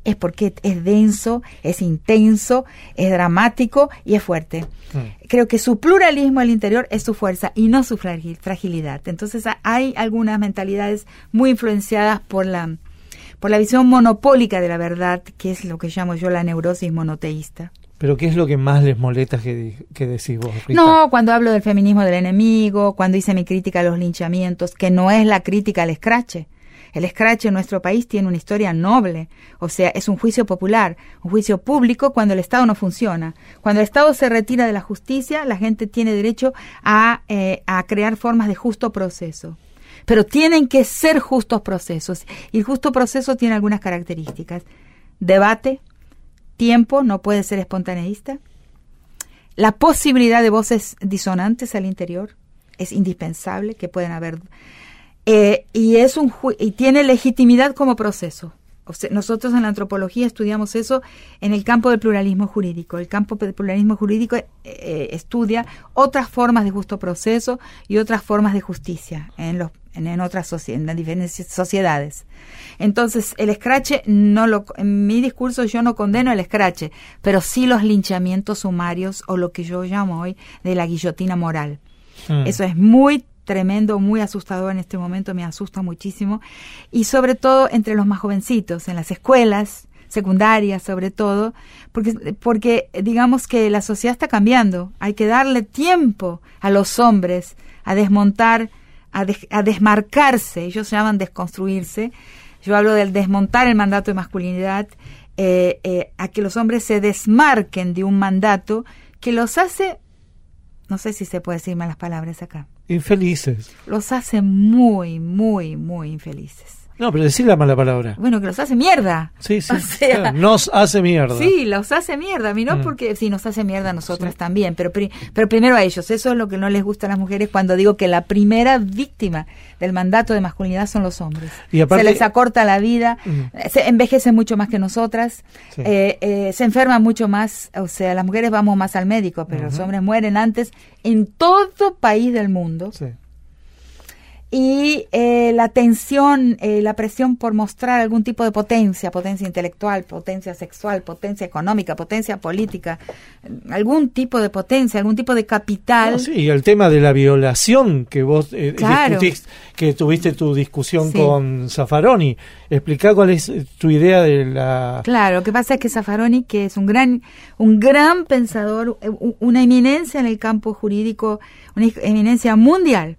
es porque es denso, es intenso, es dramático y es fuerte. Mm. Creo que su pluralismo al interior es su fuerza y no su fragil- fragilidad. Entonces ha- hay algunas mentalidades muy influenciadas por la por la visión monopólica de la verdad, que es lo que llamo yo la neurosis monoteísta. Pero ¿qué es lo que más les molesta que, que decís vos, Rita? No, cuando hablo del feminismo del enemigo, cuando hice mi crítica a los linchamientos, que no es la crítica al escrache. El escrache en nuestro país tiene una historia noble, o sea, es un juicio popular, un juicio público cuando el Estado no funciona. Cuando el Estado se retira de la justicia, la gente tiene derecho a, eh, a crear formas de justo proceso. Pero tienen que ser justos procesos. Y el justo proceso tiene algunas características. Debate, tiempo, no puede ser espontaneísta, la posibilidad de voces disonantes al interior es indispensable que pueden haber eh, y es un y tiene legitimidad como proceso O sea, nosotros en la antropología estudiamos eso en el campo del pluralismo jurídico. El campo del pluralismo jurídico eh, eh, estudia otras formas de justo proceso y otras formas de justicia en los en, en otras en las diferentes sociedades. Entonces, el escrache no lo en mi discurso yo no condeno el escrache, pero sí los linchamientos sumarios o lo que yo llamo hoy de la guillotina moral. Mm. Eso es muy tremendo, muy asustador en este momento, me asusta muchísimo. Y sobre todo entre los más jovencitos, en las escuelas secundarias sobre todo, porque, porque digamos que la sociedad está cambiando, hay que darle tiempo a los hombres a desmontar, a, des- a desmarcarse, ellos llaman desconstruirse, yo hablo del desmontar el mandato de masculinidad, eh, eh, a que los hombres se desmarquen de un mandato que los hace, no sé si se puede decir malas palabras acá, Infelices. los hace muy, muy, muy infelices. No, pero decir la mala palabra. Bueno, que los hace mierda. Sí, sí. O sea, claro, nos hace mierda. Sí, los hace mierda. A mí no Mm. porque sí nos hace mierda a nosotras también, pero, pri- pero primero a ellos. Eso es lo que no les gusta a las mujeres cuando digo que la primera víctima del mandato de masculinidad son los hombres. Y aparte- se les acorta la vida, Mm. se envejecen mucho más que nosotras, Sí. eh, eh, se enferman mucho más. O sea, las mujeres vamos más al médico, pero los hombres mueren antes en todo país del mundo Sí. Y eh, la tensión, eh, la presión por mostrar algún tipo de potencia, potencia intelectual, potencia sexual, potencia económica, potencia política, algún tipo de potencia, algún tipo de capital. No, sí, y el tema de la violación que vos eh, Claro. discutís- que tuviste tu discusión Sí. con Zaffaroni. Explica cuál es eh, tu idea de la... Claro, lo que pasa es que Zaffaroni, que es un gran, un gran pensador, eh, una eminencia en el campo jurídico, una eminencia mundial,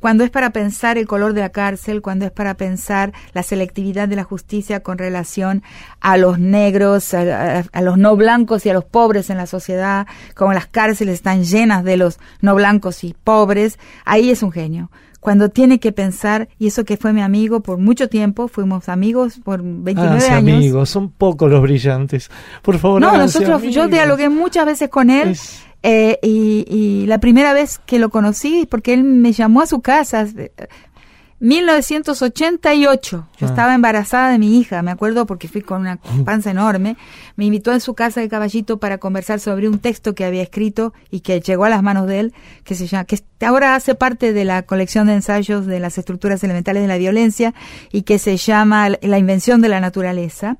cuando es para pensar el color de la cárcel, cuando es para pensar la selectividad de la justicia con relación a los negros, a, a- a los no blancos y a los pobres en la sociedad, como las cárceles están llenas de los no blancos y pobres, ahí es un genio. Cuando tiene que pensar, y eso que fue mi amigo por mucho tiempo, fuimos amigos por 29 Háganse años. amigos, son pocos los brillantes. Por favor, No, nosotros, yo dialogué muchas veces con él Es- eh, y, y la primera vez que lo conocí, porque él me llamó a su casa, eh, 1988, yo Ah. estaba embarazada de mi hija, me acuerdo porque fui con una panza enorme, me invitó a su casa de caballito para conversar sobre un texto que había escrito y que llegó a las manos de él, que se llama, que ahora hace parte de la colección de ensayos de las estructuras elementales de la violencia y que se llama La invención de la naturaleza.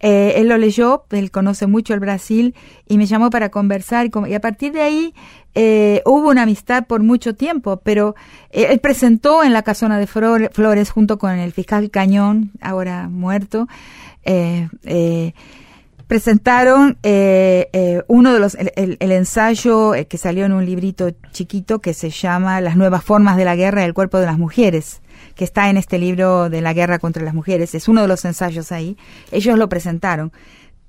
Eh, él lo leyó, él conoce mucho el Brasil y me llamó para conversar y, y a partir de ahí eh, hubo una amistad por mucho tiempo, pero eh, él presentó en la casona de Flor- Flores junto con el fiscal Cañón, ahora muerto, eh, eh, presentaron uno de los el, el- ensayo que salió en un librito chiquito que se llama Las nuevas formas de la guerra y el cuerpo de las mujeres que está en este libro de la guerra contra las mujeres es uno de los ensayos ahí ellos lo presentaron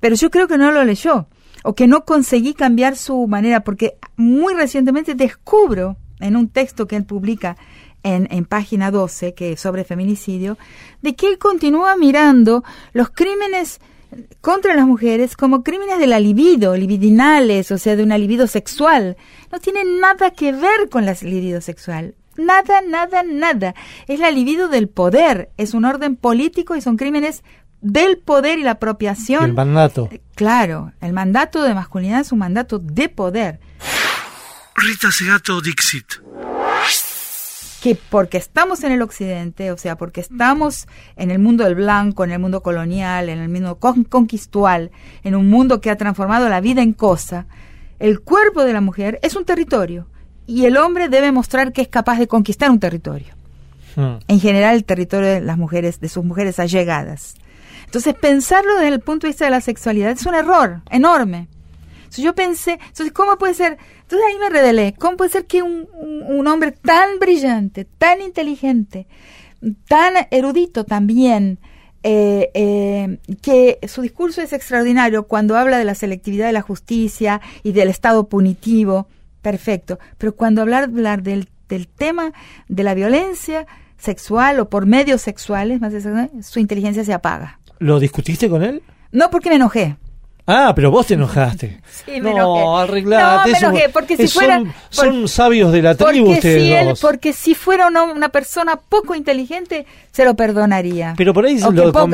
pero yo creo que no lo leyó o que no conseguí cambiar su manera, porque muy recientemente descubro en un texto que él publica en, en, página 12, que es sobre feminicidio, de que él continúa mirando los crímenes contra las mujeres como crímenes de la libido, libidinales, o sea, de una libido sexual. No tiene nada que ver con la libido sexual. Nada, nada, nada. Es la libido del poder. Es un orden político y son crímenes del poder y la apropiación. El mandato. Claro, el mandato de masculinidad es un mandato de poder. Rita Segato Dixit. Que porque estamos en el occidente, o sea, porque estamos en el mundo del blanco, en el mundo colonial, en el mundo con conquistual, en un mundo que ha transformado la vida en cosa, el cuerpo de la mujer es un territorio y el hombre debe mostrar que es capaz de conquistar un territorio. Hmm. En general, el territorio de las mujeres, de sus mujeres allegadas. Entonces, pensarlo desde el punto de vista de la sexualidad es un error enorme. Entonces, yo pensé, entonces, ¿cómo puede ser? Entonces ahí me revelé, ¿cómo puede ser que un, un, hombre tan brillante, tan inteligente, tan erudito también, eh, eh, que su discurso es extraordinario cuando habla de la selectividad de la justicia y del Estado punitivo, perfecto, pero cuando hablar, hablar del, del tema de la violencia sexual o por medios sexuales, más su inteligencia se apaga. ¿Lo discutiste con él? No, porque me enojé. Ah, pero vos te enojaste. Sí, me no, arreglate. No, me enojé, porque si fuera... Son, sabios de la tribu ustedes si él, Porque si fuera una, persona poco inteligente, se lo perdonaría. Pero por ahí lo poco,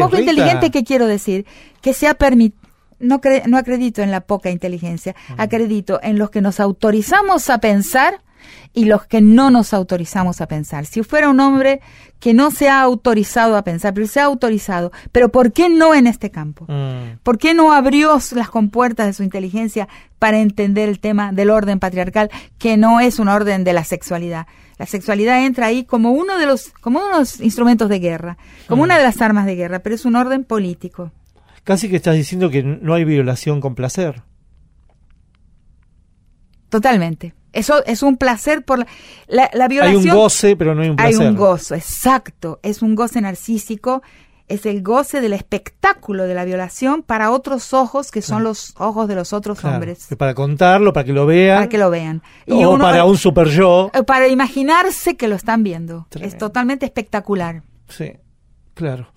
poco inteligente, ¿qué quiero decir? Que se ha permitido... No, no acredito en la poca inteligencia, acredito en los que nos autorizamos a pensar y los que no nos autorizamos a pensar. Si fuera un hombre que no se ha autorizado a pensar, pero se ha autorizado, pero ¿por qué no en este campo? Mm. ¿Por qué no abrió las compuertas de su inteligencia para entender el tema del orden patriarcal, que no es un orden de la sexualidad? La sexualidad entra ahí como uno de los, como uno de los instrumentos de guerra, como Mm. una de las armas de guerra, pero es un orden político. Casi que estás diciendo que no hay violación con placer. Totalmente. Eso es un placer por la, la, la violación. Hay un goce, pero no hay un placer. Hay un gozo, exacto. Es un goce narcísico. Es el goce del espectáculo de la violación para otros ojos que son Claro. los ojos de los otros Claro, hombres. para contarlo, para que lo vean. Para que lo vean. o uno- para un super yo. eh, para imaginarse que lo están viendo. Tremendo. Es totalmente espectacular. Sí, claro.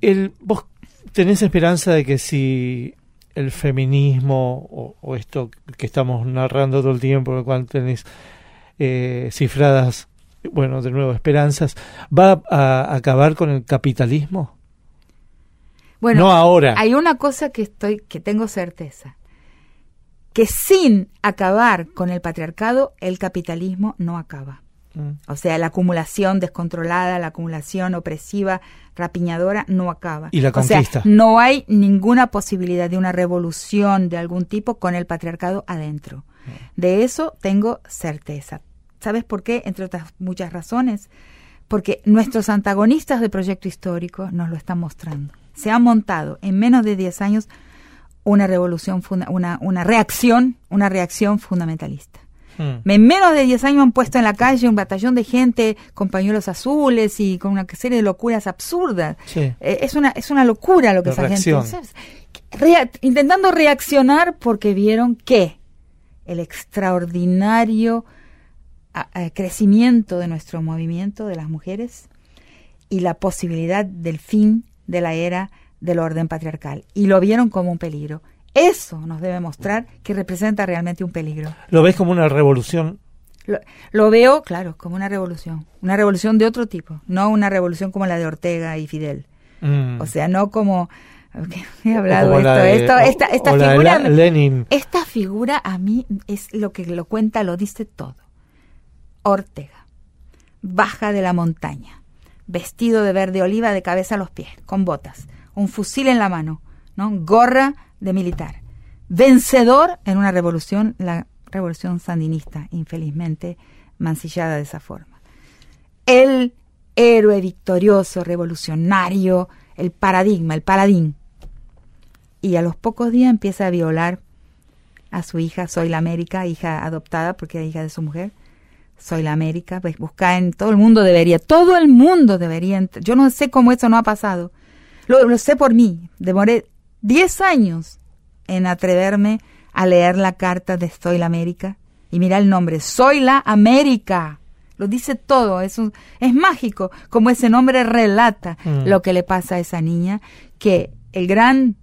El, ¿Vos tenés esperanza de que si el feminismo o, o esto que estamos narrando todo el tiempo, lo cual tenés eh, cifradas, bueno, de nuevo, esperanzas, va a acabar con el capitalismo? Bueno, no ahora. hay una cosa que estoy, que tengo certeza. Que sin acabar con el patriarcado, el capitalismo no acaba. Mm. O sea, la acumulación descontrolada, la acumulación opresiva, rapiñadora, no acaba. Y la O sea, conquista. no hay ninguna posibilidad de una revolución de algún tipo con el patriarcado adentro. De eso tengo certeza. ¿Sabes por qué? Entre otras muchas razones. Porque nuestros antagonistas del proyecto histórico nos lo están mostrando. Se ha montado en menos de 10 años una revolución, una, una reacción, una reacción fundamentalista. Mm. En menos de 10 años han puesto en la calle un batallón de gente con pañuelos azules y con una serie de locuras absurdas. Sí. Eh, es, una, es una locura lo que De esa reacción. gente... intentando reaccionar porque vieron que el extraordinario a- a, crecimiento de nuestro movimiento de las mujeres y la posibilidad del fin de la era del orden patriarcal. Y lo vieron como un peligro. Eso nos debe mostrar que representa realmente un peligro. ¿Lo ves como una revolución? Lo, lo veo, claro, como una revolución. Una revolución de otro tipo, no una revolución como la de Ortega y Fidel. Mm. O sea, no como... He hablado como esto. de- esto- esta, esta figura... La- Lenin. Esta figura a mí es lo que lo cuenta, lo dice todo. Ortega, baja de la montaña, vestido de verde oliva de cabeza a los pies, con botas, un fusil en la mano, ¿no? gorra de militar, vencedor en una revolución, la revolución sandinista, infelizmente mancillada de esa forma. El héroe victorioso, revolucionario, el paradigma, el paladín. Y a los pocos días empieza a violar a su hija, Soy la América, hija adoptada porque era hija de su mujer. Soy la América, pues busca en todo el mundo debería, todo el mundo debería, yo no sé cómo eso no ha pasado. Lo, lo sé por mí, demoré 10 años en atreverme a leer la carta de Soy la América. Y mira el nombre, Soy la América. Lo dice todo, es, un- es mágico, como ese nombre relata Mm. lo que le pasa a esa niña, que el gran,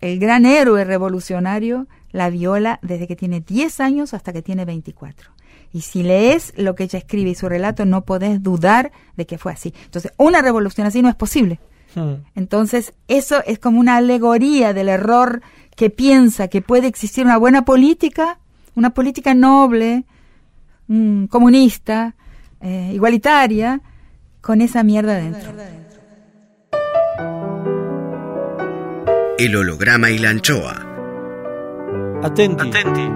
el gran héroe revolucionario la viola desde que tiene 10 años hasta que tiene 24. Y si lees lo que ella escribe y su relato, no podés dudar de que fue así. Entonces, una revolución así no es posible. Mm. Entonces, eso es como una alegoría del error que piensa que puede existir una buena política, una política noble, mm, comunista, eh, igualitaria, con esa mierda dentro. El holograma y la anchoa. Atenti.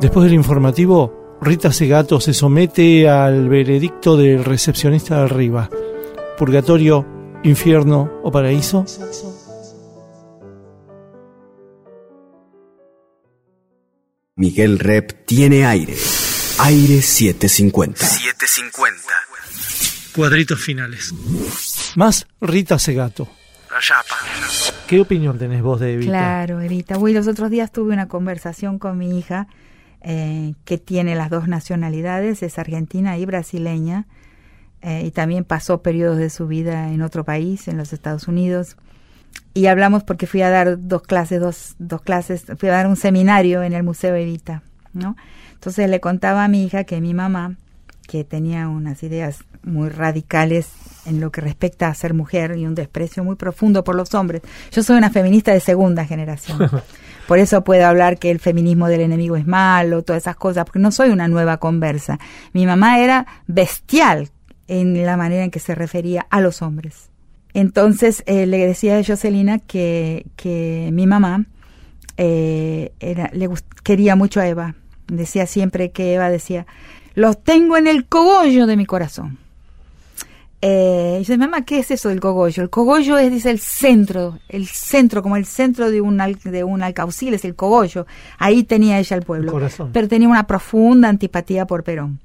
Después del informativo, Rita Segato se somete al veredicto del recepcionista de arriba. Purgatorio, infierno o paraíso. Miguel Rep tiene aire. Aire 750. 750. Cuadritos finales. Más Rita Segato. ¿Qué opinión tenés vos de Evita? Claro, Evita. Uy, los otros días tuve una conversación con mi hija eh, que tiene las dos nacionalidades, es argentina y brasileña, eh, y también pasó periodos de su vida en otro país, en los Estados Unidos. Y hablamos porque fui a dar dos clases, dos, dos clases, fui a dar un seminario en el Museo Evita, ¿no? Entonces le contaba a mi hija que mi mamá, que tenía unas ideas muy radicales en lo que respecta a ser mujer y un desprecio muy profundo por los hombres. Yo soy una feminista de segunda generación. Por eso puedo hablar que el feminismo del enemigo es malo, todas esas cosas, porque no soy una nueva conversa. Mi mamá era bestial en la manera en que se refería a los hombres. Entonces eh, le decía a Jocelina que, que mi mamá eh, era, le quería mucho a Eva. Decía siempre que Eva decía, los tengo en el cogollo de mi corazón. Eh, y dice, mamá, ¿qué es eso del cogollo? El cogollo es, dice, el centro, el centro, como el centro de un, al- de un alcaucil, es el cogollo. Ahí tenía ella el pueblo. El. Pero tenía una profunda antipatía por Perón.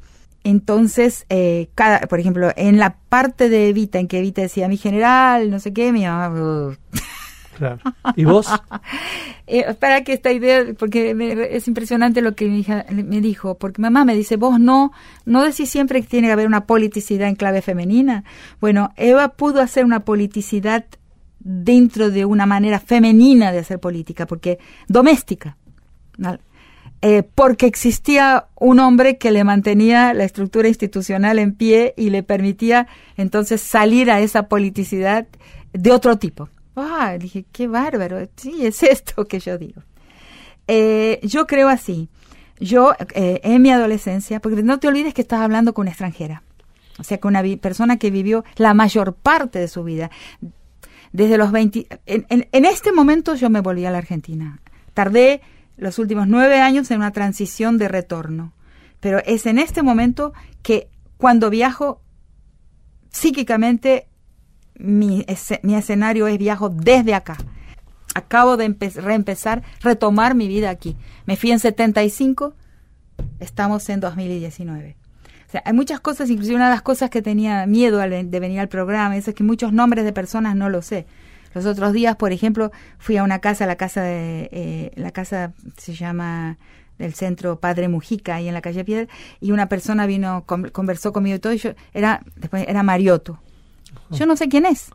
Entonces, eh, cada, por ejemplo, en la parte de Evita, en que Evita decía, mi general, no sé qué, mi mamá... Claro. ¿Y vos? Eh, para que esta idea, porque me- es impresionante lo que mi hija me dijo, porque mamá me dice, vos no, no decís siempre que tiene que haber una politicidad en clave femenina. Bueno, Eva pudo hacer una politicidad dentro de una manera femenina de hacer política, porque doméstica. Eh, porque existía un hombre que le mantenía la estructura institucional en pie y le permitía entonces salir a esa politicidad de otro tipo. Ah, dije, qué bárbaro. Sí, es esto que yo digo. Eh, yo creo así. Yo, eh, en mi adolescencia, porque no te olvides que estás hablando con una extranjera. O sea, con una persona que vivió la mayor parte de su vida. Desde los 20... En, en- en este momento yo me volví a la Argentina. Tardé los últimos nueve años en una transición de retorno. Pero es en este momento que cuando viajo psíquicamente mi, escenario es viajo desde acá. Acabo de empe- reempezar, retomar mi vida aquí. Me fui en 75, estamos en 2019. O sea, hay muchas cosas, inclusive una de las cosas que tenía miedo de venir al programa, eso es que muchos nombres de personas no lo sé. Los otros días, por ejemplo, fui a una casa, la casa de, eh, la casa se llama del centro Padre Mujica, ahí en la calle Piedra, y una persona vino, con- conversó conmigo y todo, y yo, era, después era Marioto. Yo no sé quién es.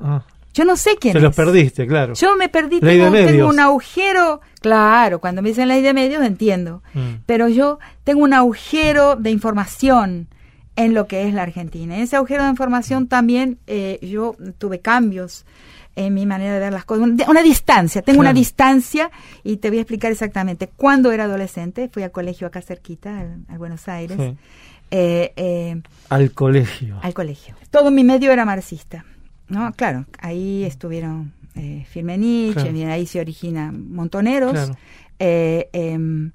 Ah, Yo no sé quién te es. los perdiste, claro. Yo me perdí, Ley de tengo, tengo medios. un agujero. Claro, cuando me dicen ley de medios entiendo. Mm. Pero yo tengo un agujero de información en lo que es la Argentina. En ese agujero de información también eh, yo tuve cambios en mi manera de ver las cosas. Una, distancia, tengo una distancia y te voy a explicar exactamente. Cuando era adolescente, fui al colegio acá cerquita, al, al Buenos Aires, Sí. eh, eh, Al colegio. al colegio. Todo mi medio era marxista. ¿no? Claro, ahí estuvieron eh, Firmenich, Claro. ahí se originan montoneros. Claro. Eh, em,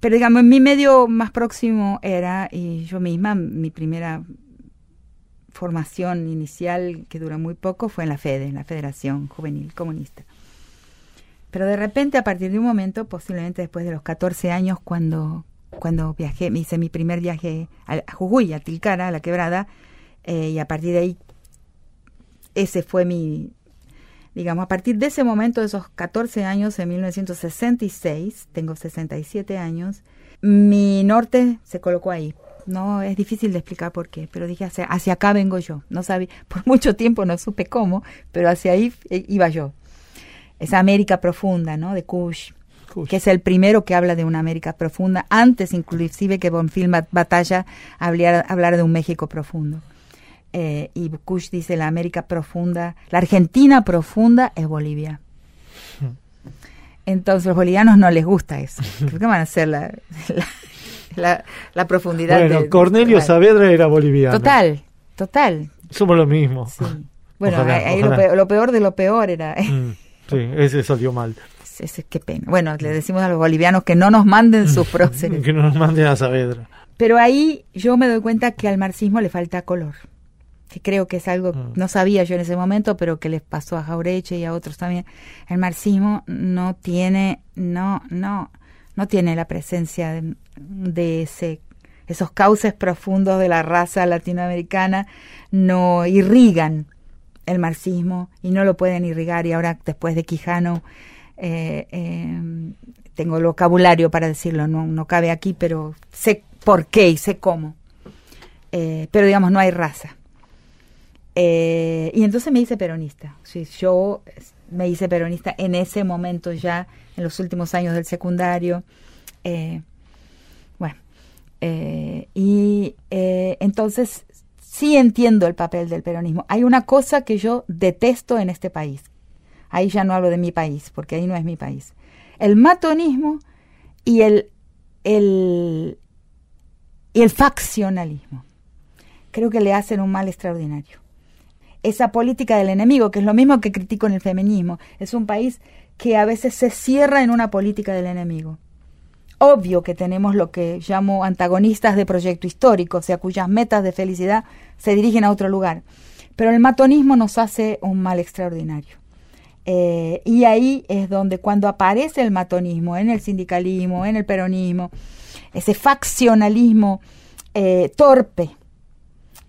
pero digamos, mi medio más próximo era, y yo misma, mi primera formación inicial, que duró muy poco, fue en la FEDE, en la Federación Juvenil Comunista. Pero de repente, a partir de un momento, posiblemente después de los 14 años, cuando, cuando viajé, me hice mi primer viaje a Jujuy, a Tilcara, a la quebrada, eh, y a partir de ahí, ese fue mi, digamos, a partir de ese momento, de esos 14 años, en 1966, tengo 67 años, mi norte se colocó ahí. No es difícil de explicar por qué, pero dije hacia, hacia acá vengo yo. No sabía, por mucho tiempo no supe cómo, pero hacia ahí eh, iba yo. Esa América profunda, ¿no? De Kush, Kush. que es el primero que habla de una América profunda, antes inclusive que Bonfil Bat- Batalla hablara, hablara de un México profundo. Eh, y Kush dice la América profunda, la Argentina profunda es Bolivia. Entonces los bolivianos no les gusta eso. ¿Qué van a hacer la, la, la- la profundidad? Bueno, de- Cornelio Total. Saavedra era boliviano. Total, total. Somos lo mismo. Sí. Bueno, Ojalá, ahí ojalá. Lo, peor, lo peor de lo peor era... Mm, sí, ese salió mal. es- es- qué pena. Bueno, le decimos a los bolivianos que no nos manden sus próceres. Que no nos manden a Saavedra. Pero ahí yo me doy cuenta que al marxismo le falta color. Que creo que es algo, Mm. no sabía yo en ese momento, pero que les pasó a Jaureche y a otros también. El marxismo no tiene, no, no, no tiene la presencia de, ese, esos cauces profundos de la raza latinoamericana, no irrigan el marxismo y no lo pueden irrigar. Y ahora, después de Quijano, eh, eh, tengo el vocabulario para decirlo, no, no cabe aquí, pero sé por qué y sé cómo. Eh, pero digamos, no hay raza. Eh, y entonces me hice peronista. Sí, yo me hice peronista en ese momento ya, en los últimos años del secundario. Eh, bueno, eh, y entonces sí entiendo el papel del peronismo. Hay una cosa que yo detesto en este país. Ahí ya no hablo de mi país, porque ahí no es mi país. El matonismo y el, el, y el faccionalismo. Creo que le hacen un mal extraordinario. Esa política del enemigo, que es lo mismo que critico en el feminismo, es un país que a veces se cierra en una política del enemigo. Obvio que tenemos lo que llamo antagonistas de proyecto histórico, o sea, cuyas metas de felicidad se dirigen a otro lugar. Pero el matonismo nos hace un mal extraordinario. Eh, y ahí es donde cuando aparece el matonismo en el sindicalismo, en el peronismo, ese faccionalismo eh, torpe,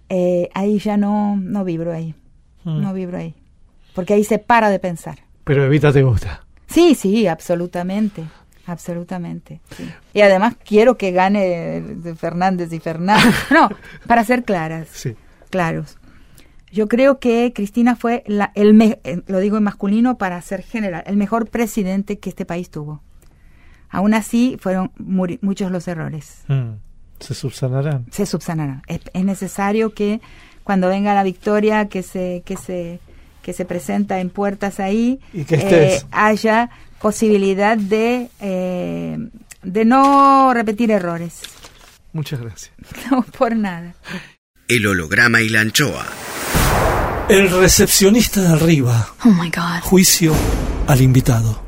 eh, ahí ya no, no vibro ahí, Mm. no vibro ahí, porque ahí se para de pensar. Pero Evita te gusta. Sí, sí, absolutamente, absolutamente. sí. Y además quiero que gane de Fernández y Fernández. No, para ser claras, Sí. claros. Yo creo que Cristina fue la, el me- eh, lo digo en masculino para ser general, el mejor presidente que este país tuvo. Aún así fueron muri- muchos los errores. Mm. Se subsanarán. Se subsanarán. Es, es necesario que cuando venga la victoria que se que se que se presenta en puertas ahí Y que estés. eh, haya posibilidad de eh, de no repetir errores. Muchas gracias. No por nada. El holograma y la anchoa. El recepcionista de arriba. Oh my God. Juicio al invitado.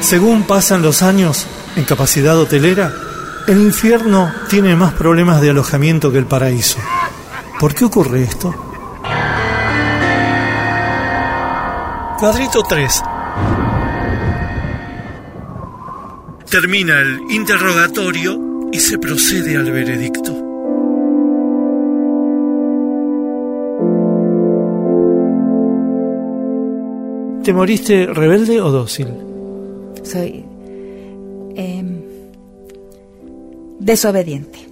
Según pasan los años en capacidad hotelera, el infierno tiene más problemas de alojamiento que el paraíso. ¿Por qué ocurre esto? Cuadrito 3. Termina el interrogatorio y se procede al veredicto. ¿Te moriste rebelde o dócil? Soy desobediente.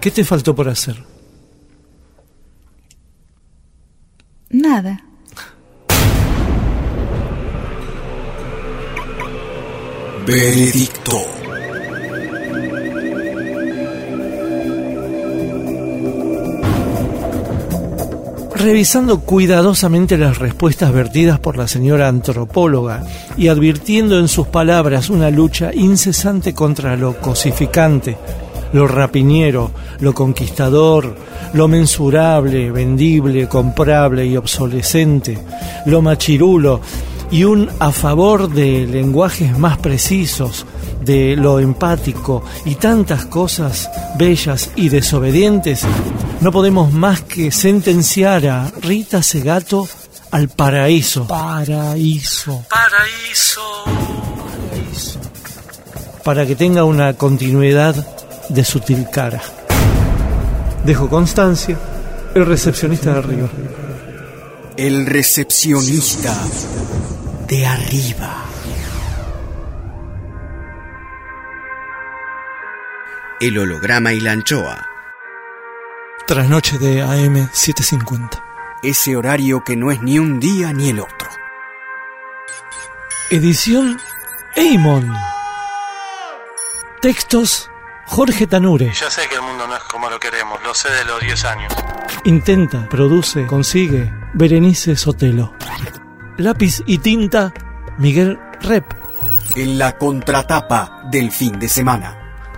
¿Qué te faltó por hacer? Nada. Veredicto. Revisando cuidadosamente las respuestas vertidas por la señora antropóloga y advirtiendo en sus palabras una lucha incesante contra lo cosificante, lo rapiñero, lo conquistador, lo mensurable, vendible, comprable y obsolescente, lo machirulo, y un a favor de lenguajes más precisos, de lo empático y tantas cosas bellas y desobedientes, no podemos más que sentenciar a Rita Segato al paraíso. Paraíso. Paraíso. Paraíso. Para que tenga una continuidad de sutil cara. Dejo constancia El recepcionista de arriba. El recepcionista de arriba. El holograma y la anchoa. Trasnoche de AM 750. Ese horario que no es ni un día ni el otro. Edición Eimon. Textos Jorge Tanure. Ya sé que el mundo no es como lo queremos, lo sé de los 10 años. Intenta, produce, consigue Berenice Sotelo. Lápiz y tinta Miguel Rep. En la contratapa del fin de semana.